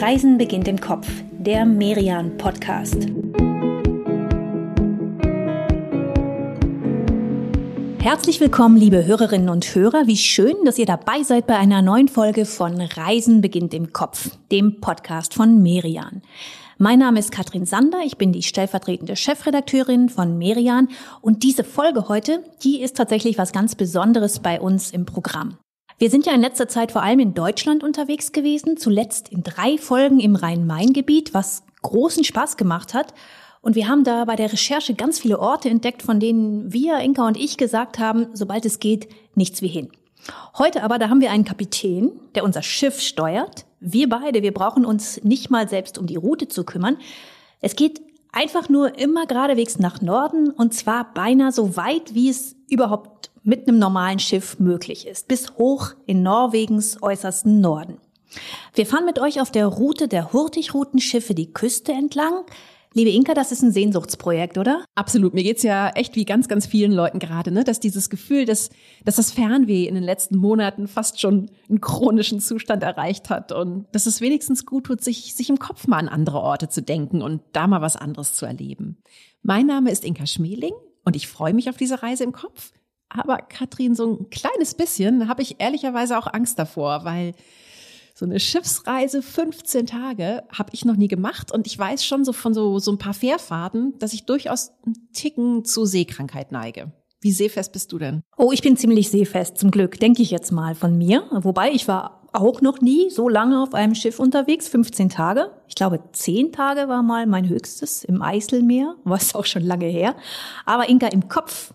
Reisen beginnt im Kopf, der Merian Podcast. Herzlich willkommen, liebe Hörerinnen und Hörer. Wie schön, dass ihr dabei seid bei einer neuen Folge von Reisen beginnt im Kopf, dem Podcast von Merian. Mein Name ist Katrin Sander, ich bin die stellvertretende Chefredakteurin von Merian und diese Folge heute, die ist tatsächlich was ganz Besonderes bei uns im Programm. Wir sind ja in letzter Zeit vor allem in Deutschland unterwegs gewesen, zuletzt in drei Folgen im Rhein-Main-Gebiet, was großen Spaß gemacht hat. Und wir haben da bei der Recherche ganz viele Orte entdeckt, von denen wir, Inka und ich, gesagt haben, sobald es geht, nichts wie hin. Heute aber, da haben wir einen Kapitän, der unser Schiff steuert. Wir beide, wir brauchen uns nicht mal selbst um die Route zu kümmern. Es geht einfach nur immer geradewegs nach Norden und zwar beinahe so weit, wie es überhaupt mit einem normalen Schiff möglich ist, bis hoch in Norwegens äußersten Norden. Wir fahren mit euch auf der Route der Hurtigroutenschiffe die Küste entlang, Liebe Inka, das ist ein Sehnsuchtsprojekt, oder? Absolut. Mir geht's ja echt wie ganz, ganz vielen Leuten gerade, ne? dass dieses Gefühl, dass, dass das Fernweh in den letzten Monaten fast schon einen chronischen Zustand erreicht hat und dass es wenigstens gut tut, sich, sich im Kopf mal an andere Orte zu denken und da mal was anderes zu erleben. Mein Name ist Inka Schmeling und ich freue mich auf diese Reise im Kopf. Aber Katrin, so ein kleines bisschen habe ich ehrlicherweise auch Angst davor, weil so eine Schiffsreise 15 Tage habe ich noch nie gemacht und ich weiß schon so von so, so ein paar Fährfahrten, dass ich durchaus einen Ticken zu Seekrankheit neige. Wie seefest bist du denn? Oh, ich bin ziemlich seefest, zum Glück, denke ich jetzt mal von mir. Wobei ich war auch noch nie so lange auf einem Schiff unterwegs, 15 Tage. Ich glaube, 10 Tage war mal mein höchstes im Eiselmeer, was auch schon lange her. Aber Inka, im Kopf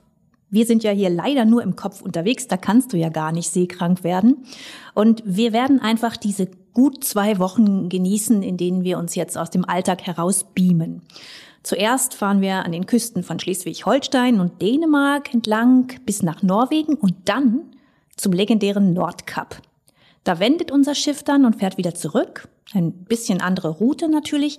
wir sind ja hier leider nur im Kopf unterwegs, da kannst du ja gar nicht seekrank werden. Und wir werden einfach diese gut zwei Wochen genießen, in denen wir uns jetzt aus dem Alltag heraus beamen. Zuerst fahren wir an den Küsten von Schleswig-Holstein und Dänemark entlang bis nach Norwegen und dann zum legendären Nordkap. Da wendet unser Schiff dann und fährt wieder zurück. Ein bisschen andere Route natürlich.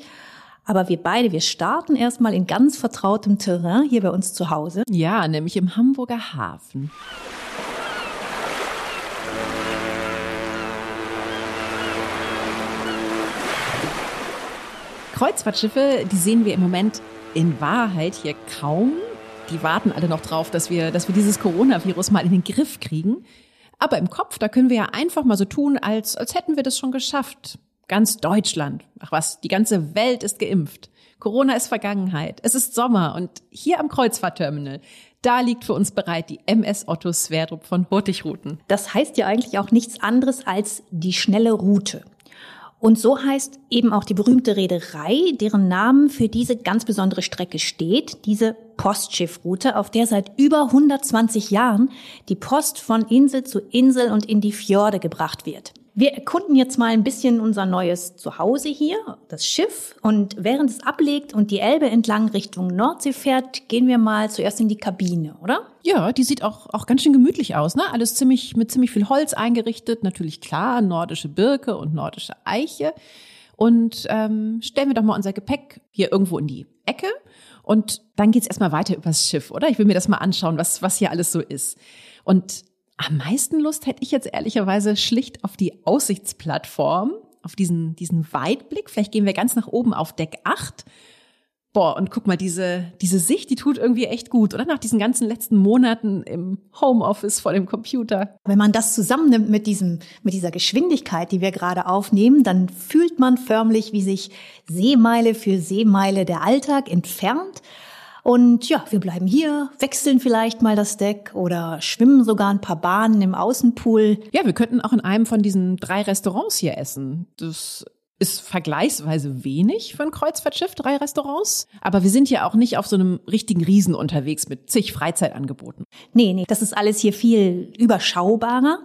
Aber wir beide, wir starten erstmal in ganz vertrautem Terrain hier bei uns zu Hause. Ja, nämlich im Hamburger Hafen. Kreuzfahrtschiffe, die sehen wir im Moment in Wahrheit hier kaum. Die warten alle noch drauf, dass wir, dass wir dieses Coronavirus mal in den Griff kriegen. Aber im Kopf, da können wir ja einfach mal so tun, als, als hätten wir das schon geschafft. Ganz Deutschland, ach was, die ganze Welt ist geimpft. Corona ist Vergangenheit. Es ist Sommer und hier am Kreuzfahrtterminal, da liegt für uns bereit die MS Otto Sverdrup von Hurtigruten. Das heißt ja eigentlich auch nichts anderes als die schnelle Route. Und so heißt eben auch die berühmte Reederei, deren Namen für diese ganz besondere Strecke steht, diese Postschiffroute, auf der seit über 120 Jahren die Post von Insel zu Insel und in die Fjorde gebracht wird. Wir erkunden jetzt mal ein bisschen unser neues Zuhause hier, das Schiff. Und während es ablegt und die Elbe entlang Richtung Nordsee fährt, gehen wir mal zuerst in die Kabine, oder? Ja, die sieht auch, auch ganz schön gemütlich aus, ne? Alles ziemlich, mit ziemlich viel Holz eingerichtet. Natürlich klar, nordische Birke und nordische Eiche. Und ähm, stellen wir doch mal unser Gepäck hier irgendwo in die Ecke. Und dann geht's erstmal weiter übers Schiff, oder? Ich will mir das mal anschauen, was, was hier alles so ist. Und am meisten Lust hätte ich jetzt ehrlicherweise schlicht auf die Aussichtsplattform, auf diesen, diesen Weitblick. Vielleicht gehen wir ganz nach oben auf Deck 8. Boah, und guck mal, diese, diese Sicht, die tut irgendwie echt gut, oder? Nach diesen ganzen letzten Monaten im Homeoffice vor dem Computer. Wenn man das zusammennimmt mit diesem, mit dieser Geschwindigkeit, die wir gerade aufnehmen, dann fühlt man förmlich, wie sich Seemeile für Seemeile der Alltag entfernt und ja, wir bleiben hier, wechseln vielleicht mal das Deck oder schwimmen sogar ein paar Bahnen im Außenpool. Ja, wir könnten auch in einem von diesen drei Restaurants hier essen. Das ist vergleichsweise wenig für ein Kreuzfahrtschiff, drei Restaurants. Aber wir sind ja auch nicht auf so einem richtigen Riesen unterwegs mit zig Freizeitangeboten. Nee, nee, das ist alles hier viel überschaubarer.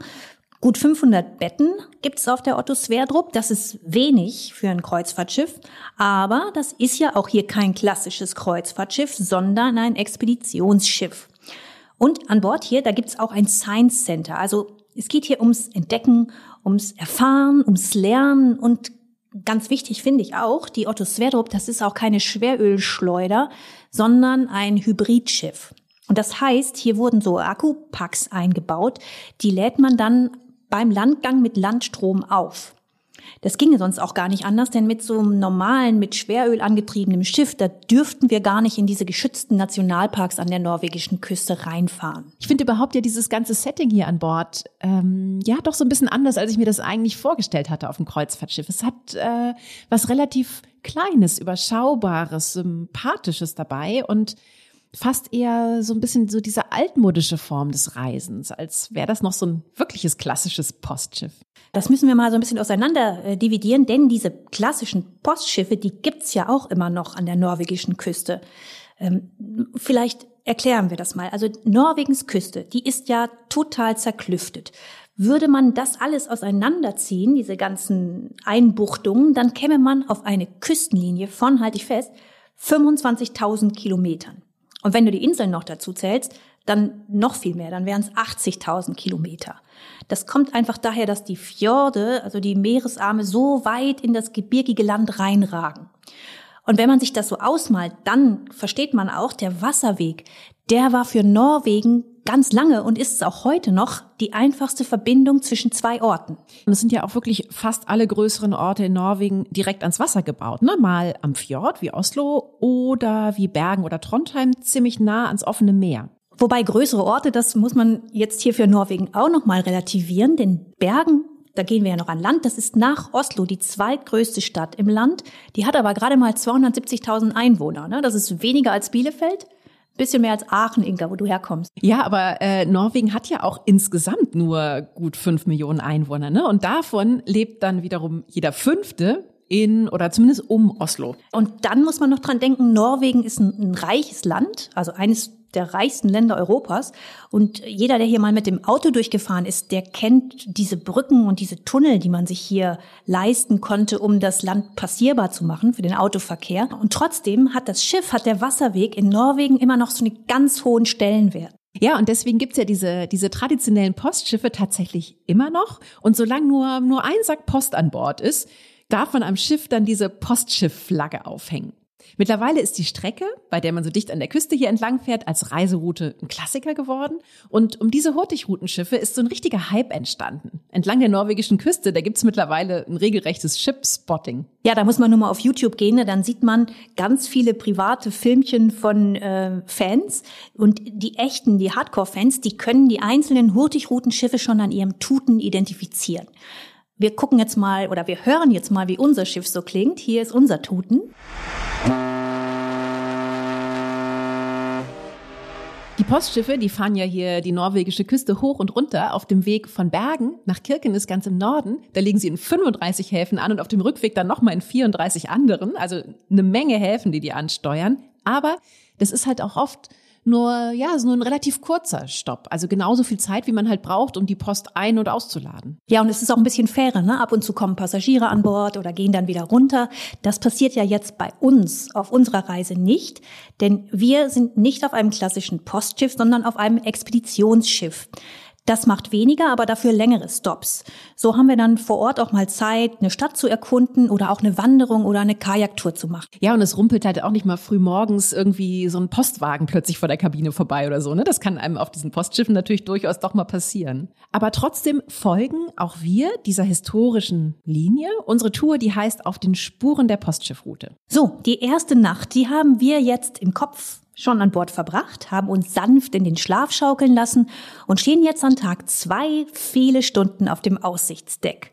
Gut 500 Betten gibt's auf der Otto Sverdrup. Das ist wenig für ein Kreuzfahrtschiff. Aber das ist ja auch hier kein klassisches Kreuzfahrtschiff, sondern ein Expeditionsschiff. Und an Bord hier, da gibt's auch ein Science Center. Also es geht hier ums Entdecken, ums Erfahren, ums Lernen und ganz wichtig finde ich auch, die Otto Sverdrup, das ist auch keine Schwerölschleuder, sondern ein Hybridschiff. Und das heißt, hier wurden so Akkupacks eingebaut, die lädt man dann beim Landgang mit Landstrom auf. Das ginge sonst auch gar nicht anders, denn mit so einem normalen, mit Schweröl angetriebenem Schiff, da dürften wir gar nicht in diese geschützten Nationalparks an der norwegischen Küste reinfahren. Ich finde überhaupt ja dieses ganze Setting hier an Bord, ähm, ja, doch so ein bisschen anders, als ich mir das eigentlich vorgestellt hatte auf dem Kreuzfahrtschiff. Es hat äh, was relativ Kleines, Überschaubares, Sympathisches dabei und fast eher so ein bisschen so diese altmodische Form des Reisens, als wäre das noch so ein wirkliches klassisches Postschiff. Das müssen wir mal so ein bisschen auseinander äh, dividieren, denn diese klassischen Postschiffe, die gibt's ja auch immer noch an der norwegischen Küste. Ähm, vielleicht erklären wir das mal. Also Norwegens Küste, die ist ja total zerklüftet. Würde man das alles auseinanderziehen, diese ganzen Einbuchtungen, dann käme man auf eine Küstenlinie von, halte ich fest, 25.000 Kilometern. Und wenn du die Inseln noch dazu zählst, dann noch viel mehr, dann wären es 80.000 Kilometer. Das kommt einfach daher, dass die Fjorde, also die Meeresarme, so weit in das gebirgige Land reinragen. Und wenn man sich das so ausmalt, dann versteht man auch, der Wasserweg, der war für Norwegen ganz lange und ist es auch heute noch die einfachste Verbindung zwischen zwei Orten. Und es sind ja auch wirklich fast alle größeren Orte in Norwegen direkt ans Wasser gebaut. Ne? Mal am Fjord wie Oslo oder wie Bergen oder Trondheim ziemlich nah ans offene Meer. Wobei größere Orte, das muss man jetzt hier für Norwegen auch nochmal relativieren, denn Bergen, da gehen wir ja noch an Land, das ist nach Oslo die zweitgrößte Stadt im Land. Die hat aber gerade mal 270.000 Einwohner. Ne? Das ist weniger als Bielefeld. Bisschen mehr als Aachen, Inga, wo du herkommst. Ja, aber äh, Norwegen hat ja auch insgesamt nur gut fünf Millionen Einwohner, ne? Und davon lebt dann wiederum jeder Fünfte in oder zumindest um Oslo. Und dann muss man noch dran denken, Norwegen ist ein, ein reiches Land, also eines der reichsten Länder Europas. Und jeder, der hier mal mit dem Auto durchgefahren ist, der kennt diese Brücken und diese Tunnel, die man sich hier leisten konnte, um das Land passierbar zu machen für den Autoverkehr. Und trotzdem hat das Schiff, hat der Wasserweg in Norwegen immer noch so einen ganz hohen Stellenwert. Ja, und deswegen gibt's ja diese, diese traditionellen Postschiffe tatsächlich immer noch. Und solange nur, nur ein Sack Post an Bord ist, darf man am Schiff dann diese Postschiffflagge aufhängen. Mittlerweile ist die Strecke, bei der man so dicht an der Küste hier entlang fährt, als Reiseroute ein Klassiker geworden. Und um diese Hurtigroutenschiffe ist so ein richtiger Hype entstanden. Entlang der norwegischen Küste, da gibt's mittlerweile ein regelrechtes Ship-Spotting. Ja, da muss man nur mal auf YouTube gehen, ne? dann sieht man ganz viele private Filmchen von äh, Fans. Und die echten, die Hardcore-Fans, die können die einzelnen Hurtigroutenschiffe schon an ihrem Tuten identifizieren. Wir gucken jetzt mal oder wir hören jetzt mal, wie unser Schiff so klingt. Hier ist unser Tuten. Die Postschiffe, die fahren ja hier die norwegische Küste hoch und runter auf dem Weg von Bergen nach Kirkenes ganz im Norden. Da legen sie in 35 Häfen an und auf dem Rückweg dann nochmal in 34 anderen. Also eine Menge Häfen, die die ansteuern. Aber das ist halt auch oft nur, ja, so nur ein relativ kurzer Stopp. Also genauso viel Zeit, wie man halt braucht, um die Post ein- und auszuladen. Ja, und es ist auch ein bisschen fairer, ne? Ab und zu kommen Passagiere an Bord oder gehen dann wieder runter. Das passiert ja jetzt bei uns auf unserer Reise nicht, denn wir sind nicht auf einem klassischen Postschiff, sondern auf einem Expeditionsschiff. Das macht weniger, aber dafür längere Stops. So haben wir dann vor Ort auch mal Zeit, eine Stadt zu erkunden oder auch eine Wanderung oder eine Kajaktour zu machen. Ja, und es rumpelt halt auch nicht mal früh morgens irgendwie so ein Postwagen plötzlich vor der Kabine vorbei oder so. Ne? Das kann einem auf diesen Postschiffen natürlich durchaus doch mal passieren. Aber trotzdem folgen auch wir dieser historischen Linie. Unsere Tour, die heißt auf den Spuren der Postschiffroute. So, die erste Nacht, die haben wir jetzt im Kopf schon an Bord verbracht, haben uns sanft in den Schlaf schaukeln lassen und stehen jetzt an Tag zwei viele Stunden auf dem Aussichtsdeck.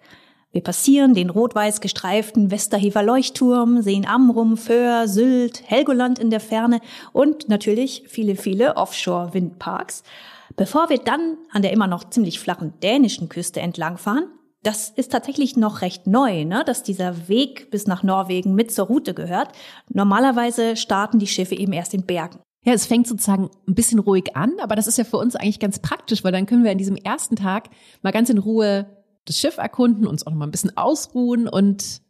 Wir passieren den rot-weiß gestreiften Westerhever Leuchtturm, sehen Amrum, Föhr, Sylt, Helgoland in der Ferne und natürlich viele, viele Offshore-Windparks. Bevor wir dann an der immer noch ziemlich flachen dänischen Küste entlangfahren, das ist tatsächlich noch recht neu, ne? dass dieser Weg bis nach Norwegen mit zur Route gehört. Normalerweise starten die Schiffe eben erst in Bergen. Ja, es fängt sozusagen ein bisschen ruhig an, aber das ist ja für uns eigentlich ganz praktisch, weil dann können wir an diesem ersten Tag mal ganz in Ruhe das Schiff erkunden, uns auch noch mal ein bisschen ausruhen und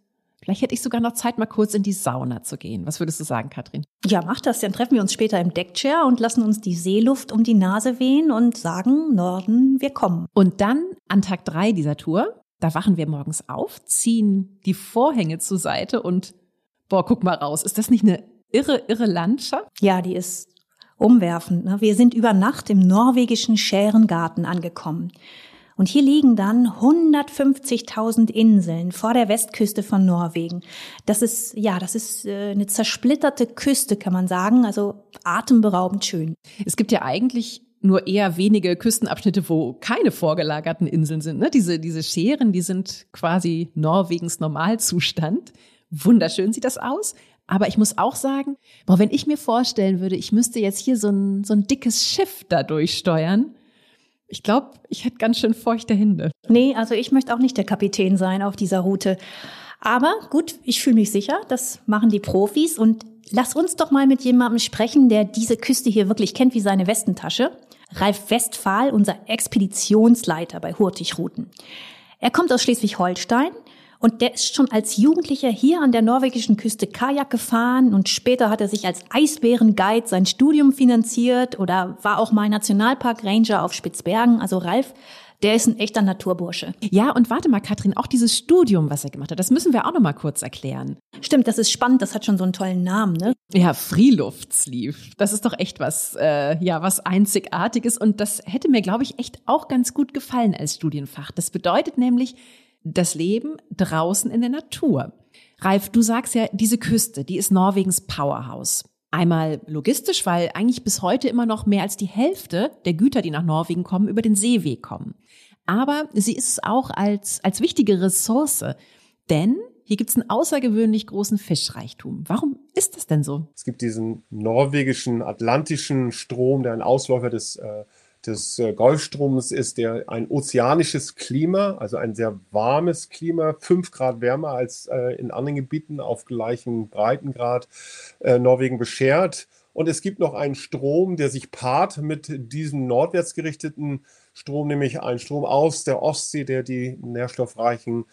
vielleicht hätte ich sogar noch Zeit, mal kurz in die Sauna zu gehen. Was würdest du sagen, Katrin? Ja, mach das. Dann treffen wir uns später im Deckchair und lassen uns die Seeluft um die Nase wehen und sagen, Norden, wir kommen. Und dann an Tag drei dieser Tour, da wachen wir morgens auf, ziehen die Vorhänge zur Seite und boah, guck mal raus. Ist das nicht eine irre, irre Landschaft? Ja, die ist umwerfend. Ne? Wir sind über Nacht im norwegischen Schärengarten angekommen. Und hier liegen dann 150.000 Inseln vor der Westküste von Norwegen. Das ist, ja, das ist äh, eine zersplitterte Küste, kann man sagen. Also atemberaubend schön. Es gibt ja eigentlich nur eher wenige Küstenabschnitte, wo keine vorgelagerten Inseln sind. Ne? Diese, diese Scheren, die sind quasi Norwegens Normalzustand. Wunderschön sieht das aus. Aber ich muss auch sagen, boah, wenn ich mir vorstellen würde, ich müsste jetzt hier so ein, so ein dickes Schiff da durchsteuern, ich glaube, ich hätte ganz schön feuchte Hände. Nee, also ich möchte auch nicht der Kapitän sein auf dieser Route. Aber gut, ich fühle mich sicher, das machen die Profis und lass uns doch mal mit jemandem sprechen, der diese Küste hier wirklich kennt wie seine Westentasche. Ralf Westphal, unser Expeditionsleiter bei Hurtigruten. Er kommt aus Schleswig-Holstein, und der ist schon als Jugendlicher hier an der norwegischen Küste Kajak gefahren und später hat er sich als Eisbärenguide sein Studium finanziert oder war auch mal Nationalpark Ranger auf Spitzbergen. Also Ralf, der ist ein echter Naturbursche. Ja, und warte mal, Katrin, auch dieses Studium, was er gemacht hat, das müssen wir auch noch mal kurz erklären. Stimmt, das ist spannend, das hat schon so einen tollen Namen, ne? Ja, Freeluftsleave. Das ist doch echt was, äh, ja, was Einzigartiges und das hätte mir, glaube ich, echt auch ganz gut gefallen als Studienfach. Das bedeutet nämlich, das Leben draußen in der Natur. Ralf, du sagst ja, diese Küste, die ist Norwegens Powerhouse. Einmal logistisch, weil eigentlich bis heute immer noch mehr als die Hälfte der Güter, die nach Norwegen kommen, über den Seeweg kommen. Aber sie ist es auch als, als wichtige Ressource, denn hier gibt es einen außergewöhnlich großen Fischreichtum. Warum ist das denn so? Es gibt diesen norwegischen atlantischen Strom, der ein Ausläufer des äh, des äh, Golfstroms ist der ein ozeanisches Klima, also ein sehr warmes Klima, fünf Grad wärmer als äh, in anderen Gebieten auf gleichem Breitengrad äh, Norwegen beschert. Und es gibt noch einen Strom, der sich paart mit diesem nordwärts gerichteten Strom, nämlich ein Strom aus der Ostsee, der die nährstoffreichen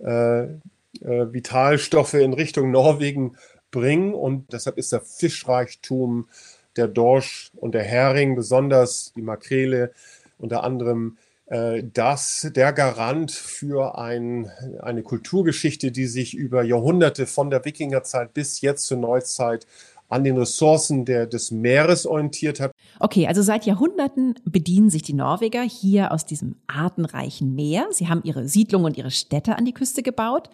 äh, äh, Vitalstoffe in Richtung Norwegen bringen. Und deshalb ist der Fischreichtum der Dorsch und der Hering, besonders die Makrele unter anderem, äh, der Garant für ein, eine Kulturgeschichte, die sich über Jahrhunderte von der Wikingerzeit bis jetzt zur Neuzeit an den Ressourcen der, des Meeres orientiert hat. Okay, also seit Jahrhunderten bedienen sich die Norweger hier aus diesem artenreichen Meer. Sie haben ihre Siedlungen und ihre Städte an die Küste gebaut.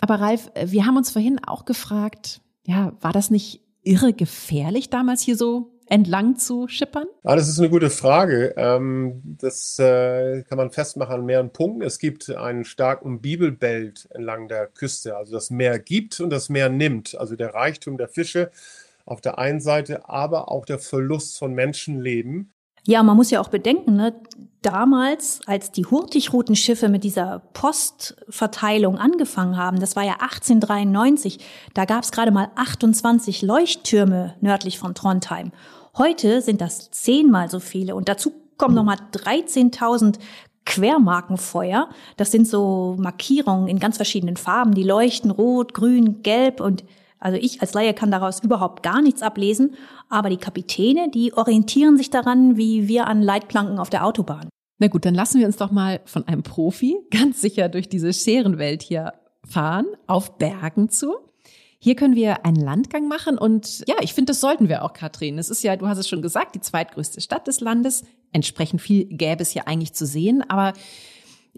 Aber Ralf, wir haben uns vorhin auch gefragt, ja, war das nicht irre gefährlich, damals hier so entlang zu schippern? Ah, das ist eine gute Frage. Ähm, das äh, kann man festmachen an mehreren Punkten. Es gibt einen starken Bibelbelt entlang der Küste. Also das Meer gibt und das Meer nimmt. Also der Reichtum der Fische auf der einen Seite, aber auch der Verlust von Menschenleben. Ja, man muss ja auch bedenken, ne, damals, als die Hurtigroutenschiffe mit dieser Postverteilung angefangen haben, das war ja 1893, da gab es gerade mal 28 Leuchttürme nördlich von Trondheim. Heute sind das zehnmal so viele und dazu kommen nochmal 13.000 Quermarkenfeuer. Das sind so Markierungen in ganz verschiedenen Farben, die leuchten rot, grün, gelb und also ich als Laie kann daraus überhaupt gar nichts ablesen, aber die Kapitäne, die orientieren sich daran, wie wir an Leitplanken auf der Autobahn. Na gut, dann lassen wir uns doch mal von einem Profi ganz sicher durch diese Scherenwelt hier fahren, auf Bergen zu. Hier können wir einen Landgang machen und ja, ich finde, das sollten wir auch, Katrin. Es ist ja, du hast es schon gesagt, die zweitgrößte Stadt des Landes. Entsprechend viel gäbe es hier eigentlich zu sehen, aber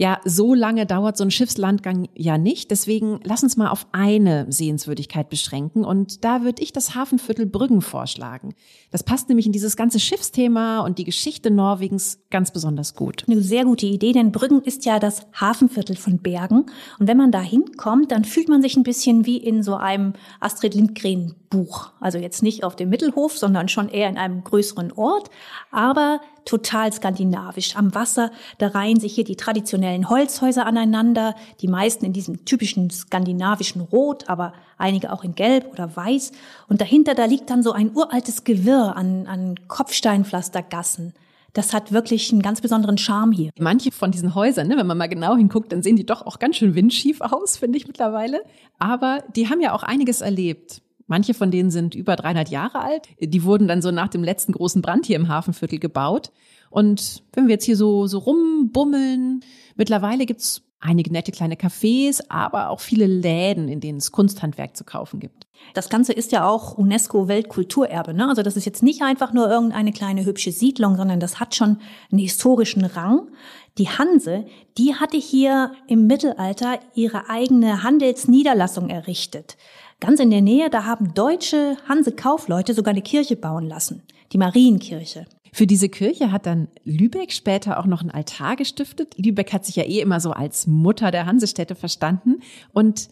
ja, so lange dauert so ein Schiffslandgang ja nicht. Deswegen lass uns mal auf eine Sehenswürdigkeit beschränken. Und da würde ich das Hafenviertel Brüggen vorschlagen. Das passt nämlich in dieses ganze Schiffsthema und die Geschichte Norwegens ganz besonders gut. Eine sehr gute Idee, denn Brüggen ist ja das Hafenviertel von Bergen. Und wenn man da hinkommt, dann fühlt man sich ein bisschen wie in so einem Astrid Lindgren Buch. Also jetzt nicht auf dem Mittelhof, sondern schon eher in einem größeren Ort. Aber total skandinavisch. Am Wasser, da reihen sich hier die traditionellen Holzhäuser aneinander, die meisten in diesem typischen skandinavischen Rot, aber einige auch in Gelb oder Weiß. Und dahinter, da liegt dann so ein uraltes Gewirr an, an Kopfsteinpflastergassen. Das hat wirklich einen ganz besonderen Charme hier. Manche von diesen Häusern, ne, wenn man mal genau hinguckt, dann sehen die doch auch ganz schön windschief aus, finde ich mittlerweile. Aber die haben ja auch einiges erlebt. Manche von denen sind über 300 Jahre alt. Die wurden dann so nach dem letzten großen Brand hier im Hafenviertel gebaut. Und wenn wir jetzt hier so, so rumbummeln, mittlerweile gibt's einige nette kleine Cafés, aber auch viele Läden, in denen es Kunsthandwerk zu kaufen gibt. Das Ganze ist ja auch UNESCO-Weltkulturerbe. Ne? Also das ist jetzt nicht einfach nur irgendeine kleine hübsche Siedlung, sondern das hat schon einen historischen Rang. Die Hanse, die hatte hier im Mittelalter ihre eigene Handelsniederlassung errichtet. Ganz in der Nähe, da haben deutsche Hanse-Kaufleute sogar eine Kirche bauen lassen, die Marienkirche. Für diese Kirche hat dann Lübeck später auch noch einen Altar gestiftet. Lübeck hat sich ja eh immer so als Mutter der Hansestädte verstanden. Und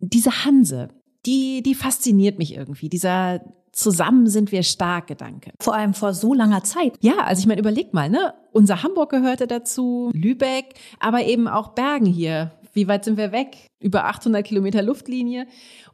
diese Hanse, die, die fasziniert mich irgendwie. Dieser Zusammen sind wir stark Gedanke. Vor allem vor so langer Zeit. Ja, also ich meine, überleg mal, ne? Unser Hamburg gehörte dazu, Lübeck, aber eben auch Bergen hier. Wie weit sind wir weg? Über 800 Kilometer Luftlinie.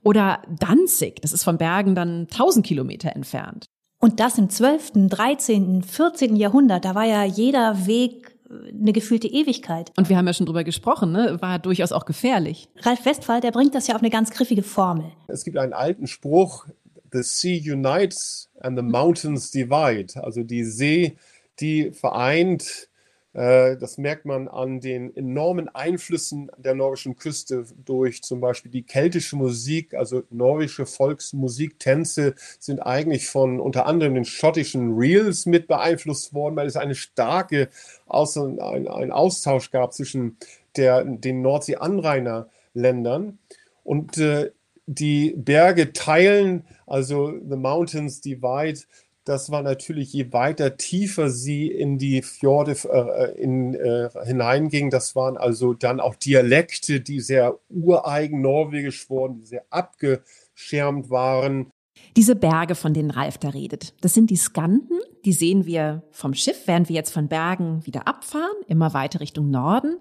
Oder Danzig, das ist von Bergen dann 1000 Kilometer entfernt. Und das im 12., 13., 14. Jahrhundert, da war ja jeder Weg äh, eine gefühlte Ewigkeit. Und wir haben ja schon drüber gesprochen, ne? war durchaus auch gefährlich. Ralf Westphal, der bringt das ja auf eine ganz griffige Formel. Es gibt einen alten Spruch, The sea unites and the mountains divide. Also die See, die vereint das merkt man an den enormen Einflüssen der norwegischen Küste durch zum Beispiel die keltische Musik, also norwegische Volksmusik, Tänze sind eigentlich von unter anderem den schottischen Reels mit beeinflusst worden, weil es eine starke Aus ein, ein Austausch gab zwischen der, den Nordsee-Anrainerländern. Und äh, die Berge teilen, also the mountains divide, das war natürlich, je weiter tiefer sie in die Fjorde äh, in, äh, hineinging, das waren also dann auch Dialekte, die sehr ureigen norwegisch wurden, die sehr abgeschirmt waren. Diese Berge, von denen Ralf da redet, das sind die Skanten, die sehen wir vom Schiff, während wir jetzt von Bergen wieder abfahren, immer weiter Richtung Norden.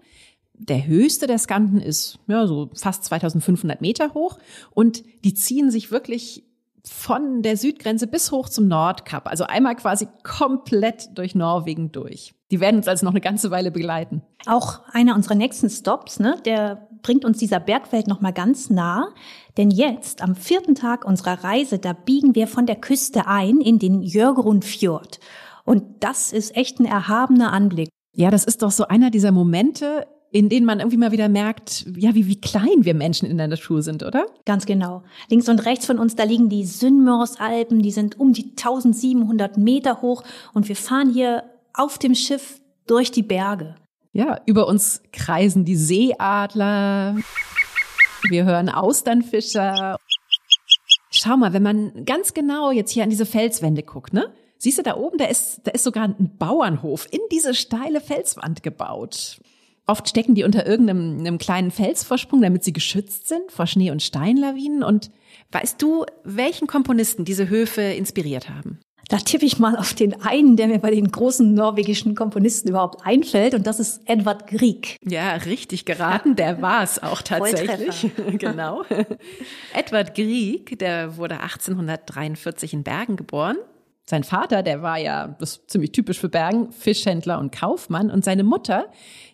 Der höchste der Skanten ist ja so fast 2500 Meter hoch und die ziehen sich wirklich von der Südgrenze bis hoch zum Nordkap. Also einmal quasi komplett durch Norwegen durch. Die werden uns also noch eine ganze Weile begleiten. Auch einer unserer nächsten Stops, ne, der bringt uns dieser Bergwelt noch mal ganz nah. Denn jetzt, am vierten Tag unserer Reise, da biegen wir von der Küste ein in den Jörgrundfjord. Und das ist echt ein erhabener Anblick. Ja, das ist doch so einer dieser Momente, in denen man irgendwie mal wieder merkt, ja, wie, wie klein wir Menschen in der Natur sind, oder? Ganz genau. Links und rechts von uns, da liegen die Synmorsalpen, die sind um die 1700 Meter hoch und wir fahren hier auf dem Schiff durch die Berge. Ja, über uns kreisen die Seeadler. Wir hören Austernfischer. Schau mal, wenn man ganz genau jetzt hier an diese Felswände guckt, ne? Siehst du da oben, da ist, da ist sogar ein Bauernhof in diese steile Felswand gebaut. Oft stecken die unter irgendeinem kleinen Felsvorsprung, damit sie geschützt sind vor Schnee- und Steinlawinen. Und weißt du, welchen Komponisten diese Höfe inspiriert haben? Da tippe ich mal auf den einen, der mir bei den großen norwegischen Komponisten überhaupt einfällt, und das ist Edvard Grieg. Ja, richtig geraten, der war es auch tatsächlich. genau. Edvard Grieg, der wurde 1843 in Bergen geboren. Sein Vater, der war ja, das ist ziemlich typisch für Bergen, Fischhändler und Kaufmann. Und seine Mutter,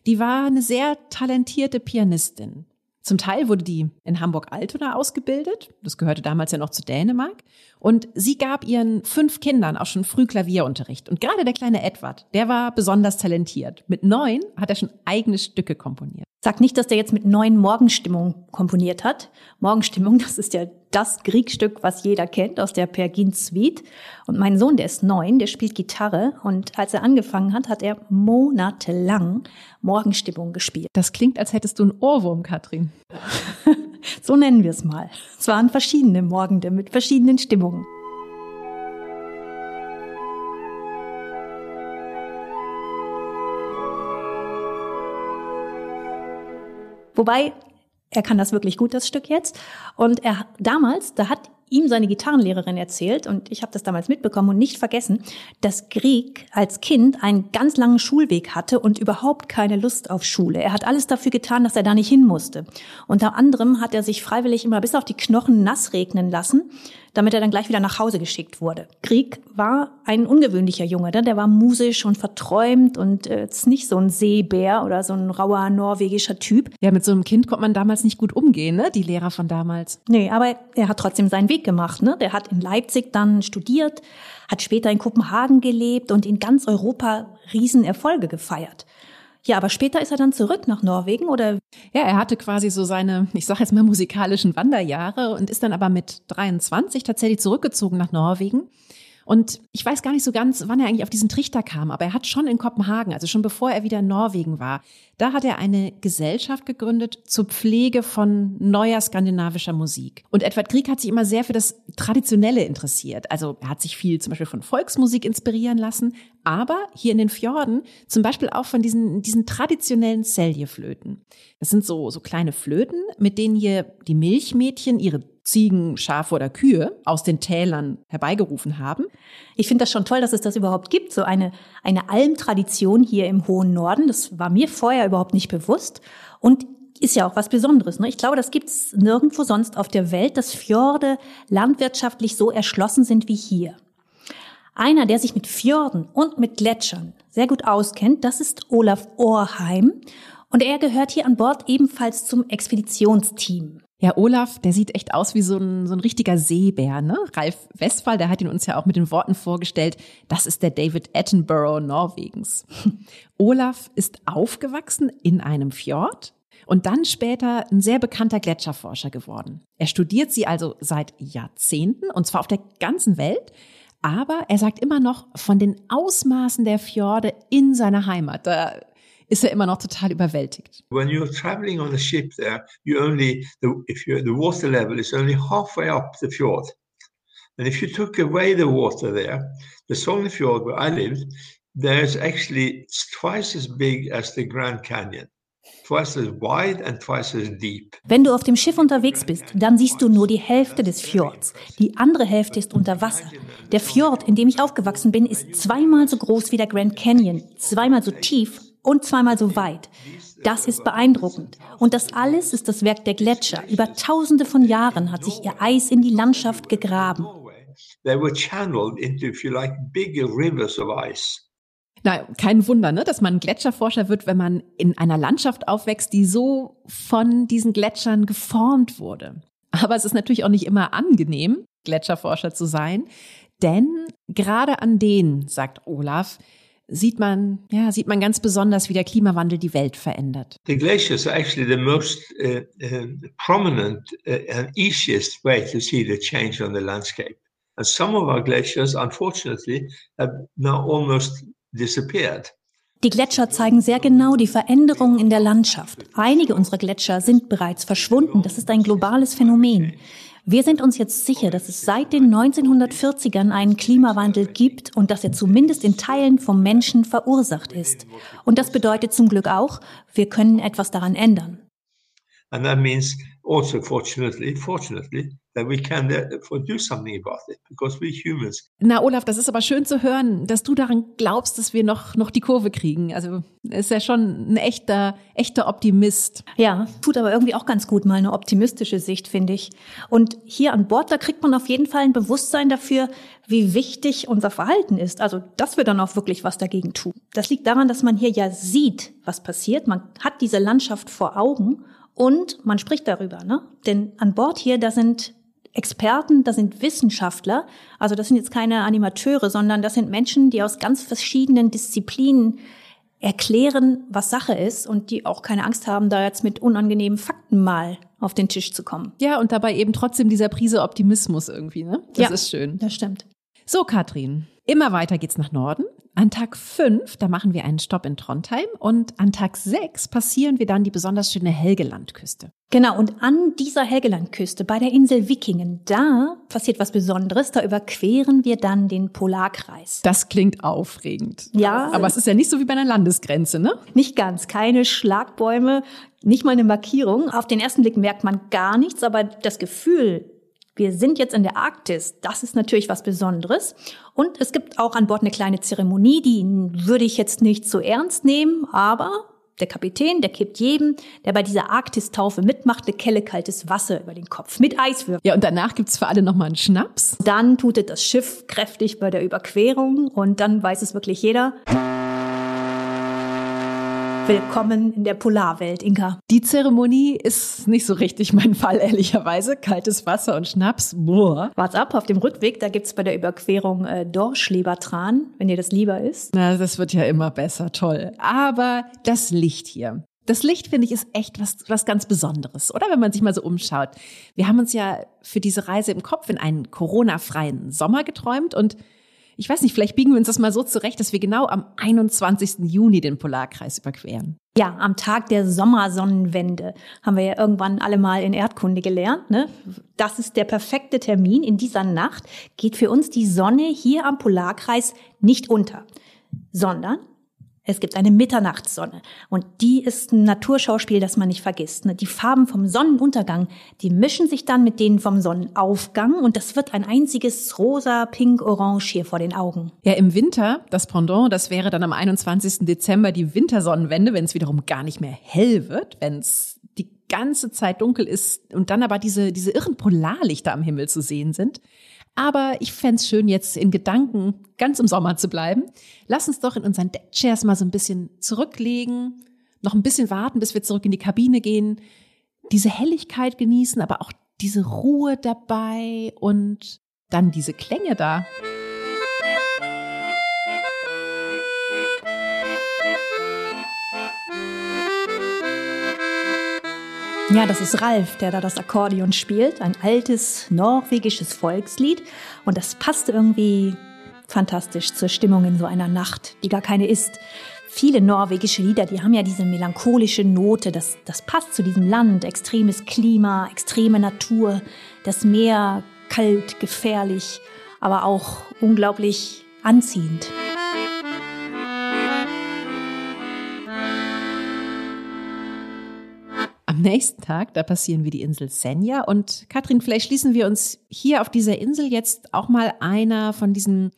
die war eine sehr talentierte Pianistin. Zum Teil wurde die in Hamburg-Altona ausgebildet. Das gehörte damals ja noch zu Dänemark. Und sie gab ihren fünf Kindern auch schon früh Klavierunterricht. Und gerade der kleine Edward, der war besonders talentiert. Mit neun hat er schon eigene Stücke komponiert. Sag nicht, dass der jetzt mit neun Morgenstimmung komponiert hat. Morgenstimmung, das ist ja das Kriegstück, was jeder kennt aus der Pergin Suite. Und mein Sohn, der ist neun, der spielt Gitarre. Und als er angefangen hat, hat er monatelang Morgenstimmung gespielt. Das klingt, als hättest du einen Ohrwurm, Katrin. so nennen wir es mal. Es waren verschiedene Morgende mit verschiedenen Stimmungen. Wobei, er kann das wirklich gut, das Stück jetzt. Und er damals, da hat ihm seine Gitarrenlehrerin erzählt, und ich habe das damals mitbekommen und nicht vergessen, dass Grieg als Kind einen ganz langen Schulweg hatte und überhaupt keine Lust auf Schule. Er hat alles dafür getan, dass er da nicht hin musste. Unter anderem hat er sich freiwillig immer bis auf die Knochen nass regnen lassen, damit er dann gleich wieder nach Hause geschickt wurde. Krieg war ein ungewöhnlicher Junge, ne? der war musisch und verträumt und äh, jetzt nicht so ein Seebär oder so ein rauer norwegischer Typ. Ja, mit so einem Kind konnte man damals nicht gut umgehen, ne? Die Lehrer von damals. Nee, aber er hat trotzdem seinen Weg gemacht, ne? Der hat in Leipzig dann studiert, hat später in Kopenhagen gelebt und in ganz Europa Riesenerfolge gefeiert. Ja, aber später ist er dann zurück nach Norwegen oder? Ja, er hatte quasi so seine, ich sage jetzt mal musikalischen Wanderjahre und ist dann aber mit 23 tatsächlich zurückgezogen nach Norwegen und ich weiß gar nicht so ganz, wann er eigentlich auf diesen Trichter kam, aber er hat schon in Kopenhagen, also schon bevor er wieder in Norwegen war, da hat er eine Gesellschaft gegründet zur Pflege von neuer skandinavischer Musik. Und Edward Grieg hat sich immer sehr für das Traditionelle interessiert. Also er hat sich viel zum Beispiel von Volksmusik inspirieren lassen, aber hier in den Fjorden zum Beispiel auch von diesen, diesen traditionellen Seljeflöten. Das sind so, so kleine Flöten, mit denen hier die Milchmädchen ihre Ziegen, Schafe oder Kühe aus den Tälern herbeigerufen haben. Ich finde das schon toll, dass es das überhaupt gibt, so eine, eine Almtradition hier im hohen Norden. Das war mir vorher überhaupt nicht bewusst und ist ja auch was Besonderes. Ne? Ich glaube, das gibt es nirgendwo sonst auf der Welt, dass Fjorde landwirtschaftlich so erschlossen sind wie hier. Einer, der sich mit Fjorden und mit Gletschern sehr gut auskennt, das ist Olaf Ohrheim. Und er gehört hier an Bord ebenfalls zum Expeditionsteam. Ja, Olaf, der sieht echt aus wie so ein, so ein richtiger Seebär, ne? Ralf Westphal, der hat ihn uns ja auch mit den Worten vorgestellt, das ist der David Attenborough Norwegens. Olaf ist aufgewachsen in einem Fjord und dann später ein sehr bekannter Gletscherforscher geworden. Er studiert sie also seit Jahrzehnten und zwar auf der ganzen Welt. Aber er sagt immer noch von den Ausmaßen der Fjorde in seiner Heimat. Da ist er immer noch total überwältigt. When you're traveling on a ship there, you only, the, if you're, the water level is only halfway up the fjord. And if you took away the water there, the Sognefjord where I lived, there's actually twice as big as the Grand Canyon. Twice as wide and twice as deep. Wenn du auf dem Schiff unterwegs bist, dann siehst du nur die Hälfte des Fjords. Die andere Hälfte ist unter Wasser. Der Fjord, in dem ich aufgewachsen bin, ist zweimal so groß wie der Grand Canyon, zweimal so tief und zweimal so weit. Das ist beeindruckend. Und das alles ist das Werk der Gletscher. Über tausende von Jahren hat sich ihr Eis in die Landschaft gegraben. Na, kein Wunder, ne, dass man Gletscherforscher wird, wenn man in einer Landschaft aufwächst, die so von diesen Gletschern geformt wurde. Aber es ist natürlich auch nicht immer angenehm, Gletscherforscher zu sein, denn gerade an denen, sagt Olaf, sieht man, ja, sieht man ganz besonders, wie der Klimawandel die Welt verändert. The glaciers are actually the most uh, uh, prominent uh, and easiest way to see the change on the landscape. And some of our glaciers, unfortunately, have now almost disappeared. Die Gletscher zeigen sehr genau die Veränderungen in der Landschaft. Einige unserer Gletscher sind bereits verschwunden. Das ist ein globales Phänomen. Wir sind uns jetzt sicher, dass es seit den 1940ern einen Klimawandel gibt und dass er zumindest in Teilen vom Menschen verursacht ist. Und das bedeutet zum Glück auch, wir können etwas daran ändern. And that means also, fortunately, fortunately, that we can therefore do something about it, because we humans. Na, Olaf, das ist aber schön zu hören, dass du daran glaubst, dass wir noch, noch die Kurve kriegen. Also, ist ja schon ein echter, echter Optimist. Ja, tut aber irgendwie auch ganz gut, mal eine optimistische Sicht, finde ich. Und hier an Bord, da kriegt man auf jeden Fall ein Bewusstsein dafür, wie wichtig unser Verhalten ist. Also, dass wir dann auch wirklich was dagegen tun. Das liegt daran, dass man hier ja sieht, was passiert. Man hat diese Landschaft vor Augen und man spricht darüber, ne? Denn an Bord hier, da sind Experten, da sind Wissenschaftler. Also das sind jetzt keine Animateure, sondern das sind Menschen, die aus ganz verschiedenen Disziplinen erklären, was Sache ist und die auch keine Angst haben, da jetzt mit unangenehmen Fakten mal auf den Tisch zu kommen. Ja, und dabei eben trotzdem dieser Prise Optimismus irgendwie, ne? Das ja, ist schön. Das stimmt. So, Katrin, immer weiter geht's nach Norden. An Tag 5, da machen wir einen Stopp in Trondheim und an Tag 6 passieren wir dann die besonders schöne Helgelandküste. Genau, und an dieser Helgelandküste bei der Insel Wikingen, da passiert was Besonderes, da überqueren wir dann den Polarkreis. Das klingt aufregend. Ja. Aber es ist ja nicht so wie bei einer Landesgrenze, ne? Nicht ganz, keine Schlagbäume, nicht mal eine Markierung. Auf den ersten Blick merkt man gar nichts, aber das Gefühl, wir sind jetzt in der Arktis. Das ist natürlich was Besonderes. Und es gibt auch an Bord eine kleine Zeremonie, die würde ich jetzt nicht so ernst nehmen, aber der Kapitän, der kippt jedem, der bei dieser Arktistaufe mitmacht, eine Kelle kaltes Wasser über den Kopf mit Eiswürfeln. Ja, und danach gibt's für alle nochmal einen Schnaps. Dann tutet das Schiff kräftig bei der Überquerung und dann weiß es wirklich jeder. Willkommen in der Polarwelt, Inka. Die Zeremonie ist nicht so richtig mein Fall, ehrlicherweise. Kaltes Wasser und Schnaps, boah. Warte ab, auf dem Rückweg, da gibt's bei der Überquerung äh, Dorschlebertran, wenn dir das lieber ist. Na, das wird ja immer besser, toll. Aber das Licht hier. Das Licht, finde ich, ist echt was, was ganz Besonderes, oder? Wenn man sich mal so umschaut. Wir haben uns ja für diese Reise im Kopf in einen Corona-freien Sommer geträumt und ich weiß nicht, vielleicht biegen wir uns das mal so zurecht, dass wir genau am 21. Juni den Polarkreis überqueren. Ja, am Tag der Sommersonnenwende haben wir ja irgendwann alle mal in Erdkunde gelernt. Ne? Das ist der perfekte Termin. In dieser Nacht geht für uns die Sonne hier am Polarkreis nicht unter, sondern es gibt eine Mitternachtssonne und die ist ein Naturschauspiel, das man nicht vergisst. Ne? Die Farben vom Sonnenuntergang, die mischen sich dann mit denen vom Sonnenaufgang und das wird ein einziges rosa, pink, orange hier vor den Augen. Ja, im Winter, das Pendant, das wäre dann am 21. Dezember die Wintersonnenwende, wenn es wiederum gar nicht mehr hell wird, wenn es die ganze Zeit dunkel ist und dann aber diese, diese irren Polarlichter am Himmel zu sehen sind. Aber ich fände schön, jetzt in Gedanken ganz im Sommer zu bleiben. Lass uns doch in unseren Deckchairs mal so ein bisschen zurücklegen, noch ein bisschen warten, bis wir zurück in die Kabine gehen, diese Helligkeit genießen, aber auch diese Ruhe dabei und dann diese Klänge da. Ja, das ist Ralf, der da das Akkordeon spielt. Ein altes norwegisches Volkslied. Und das passt irgendwie fantastisch zur Stimmung in so einer Nacht, die gar keine ist. Viele norwegische Lieder, die haben ja diese melancholische Note. Das, das passt zu diesem Land. Extremes Klima, extreme Natur, das Meer kalt, gefährlich, aber auch unglaublich anziehend. Am nächsten Tag, da passieren wir die Insel Senja. Und Katrin, vielleicht schließen wir uns hier auf dieser Insel jetzt auch mal einer von diesen,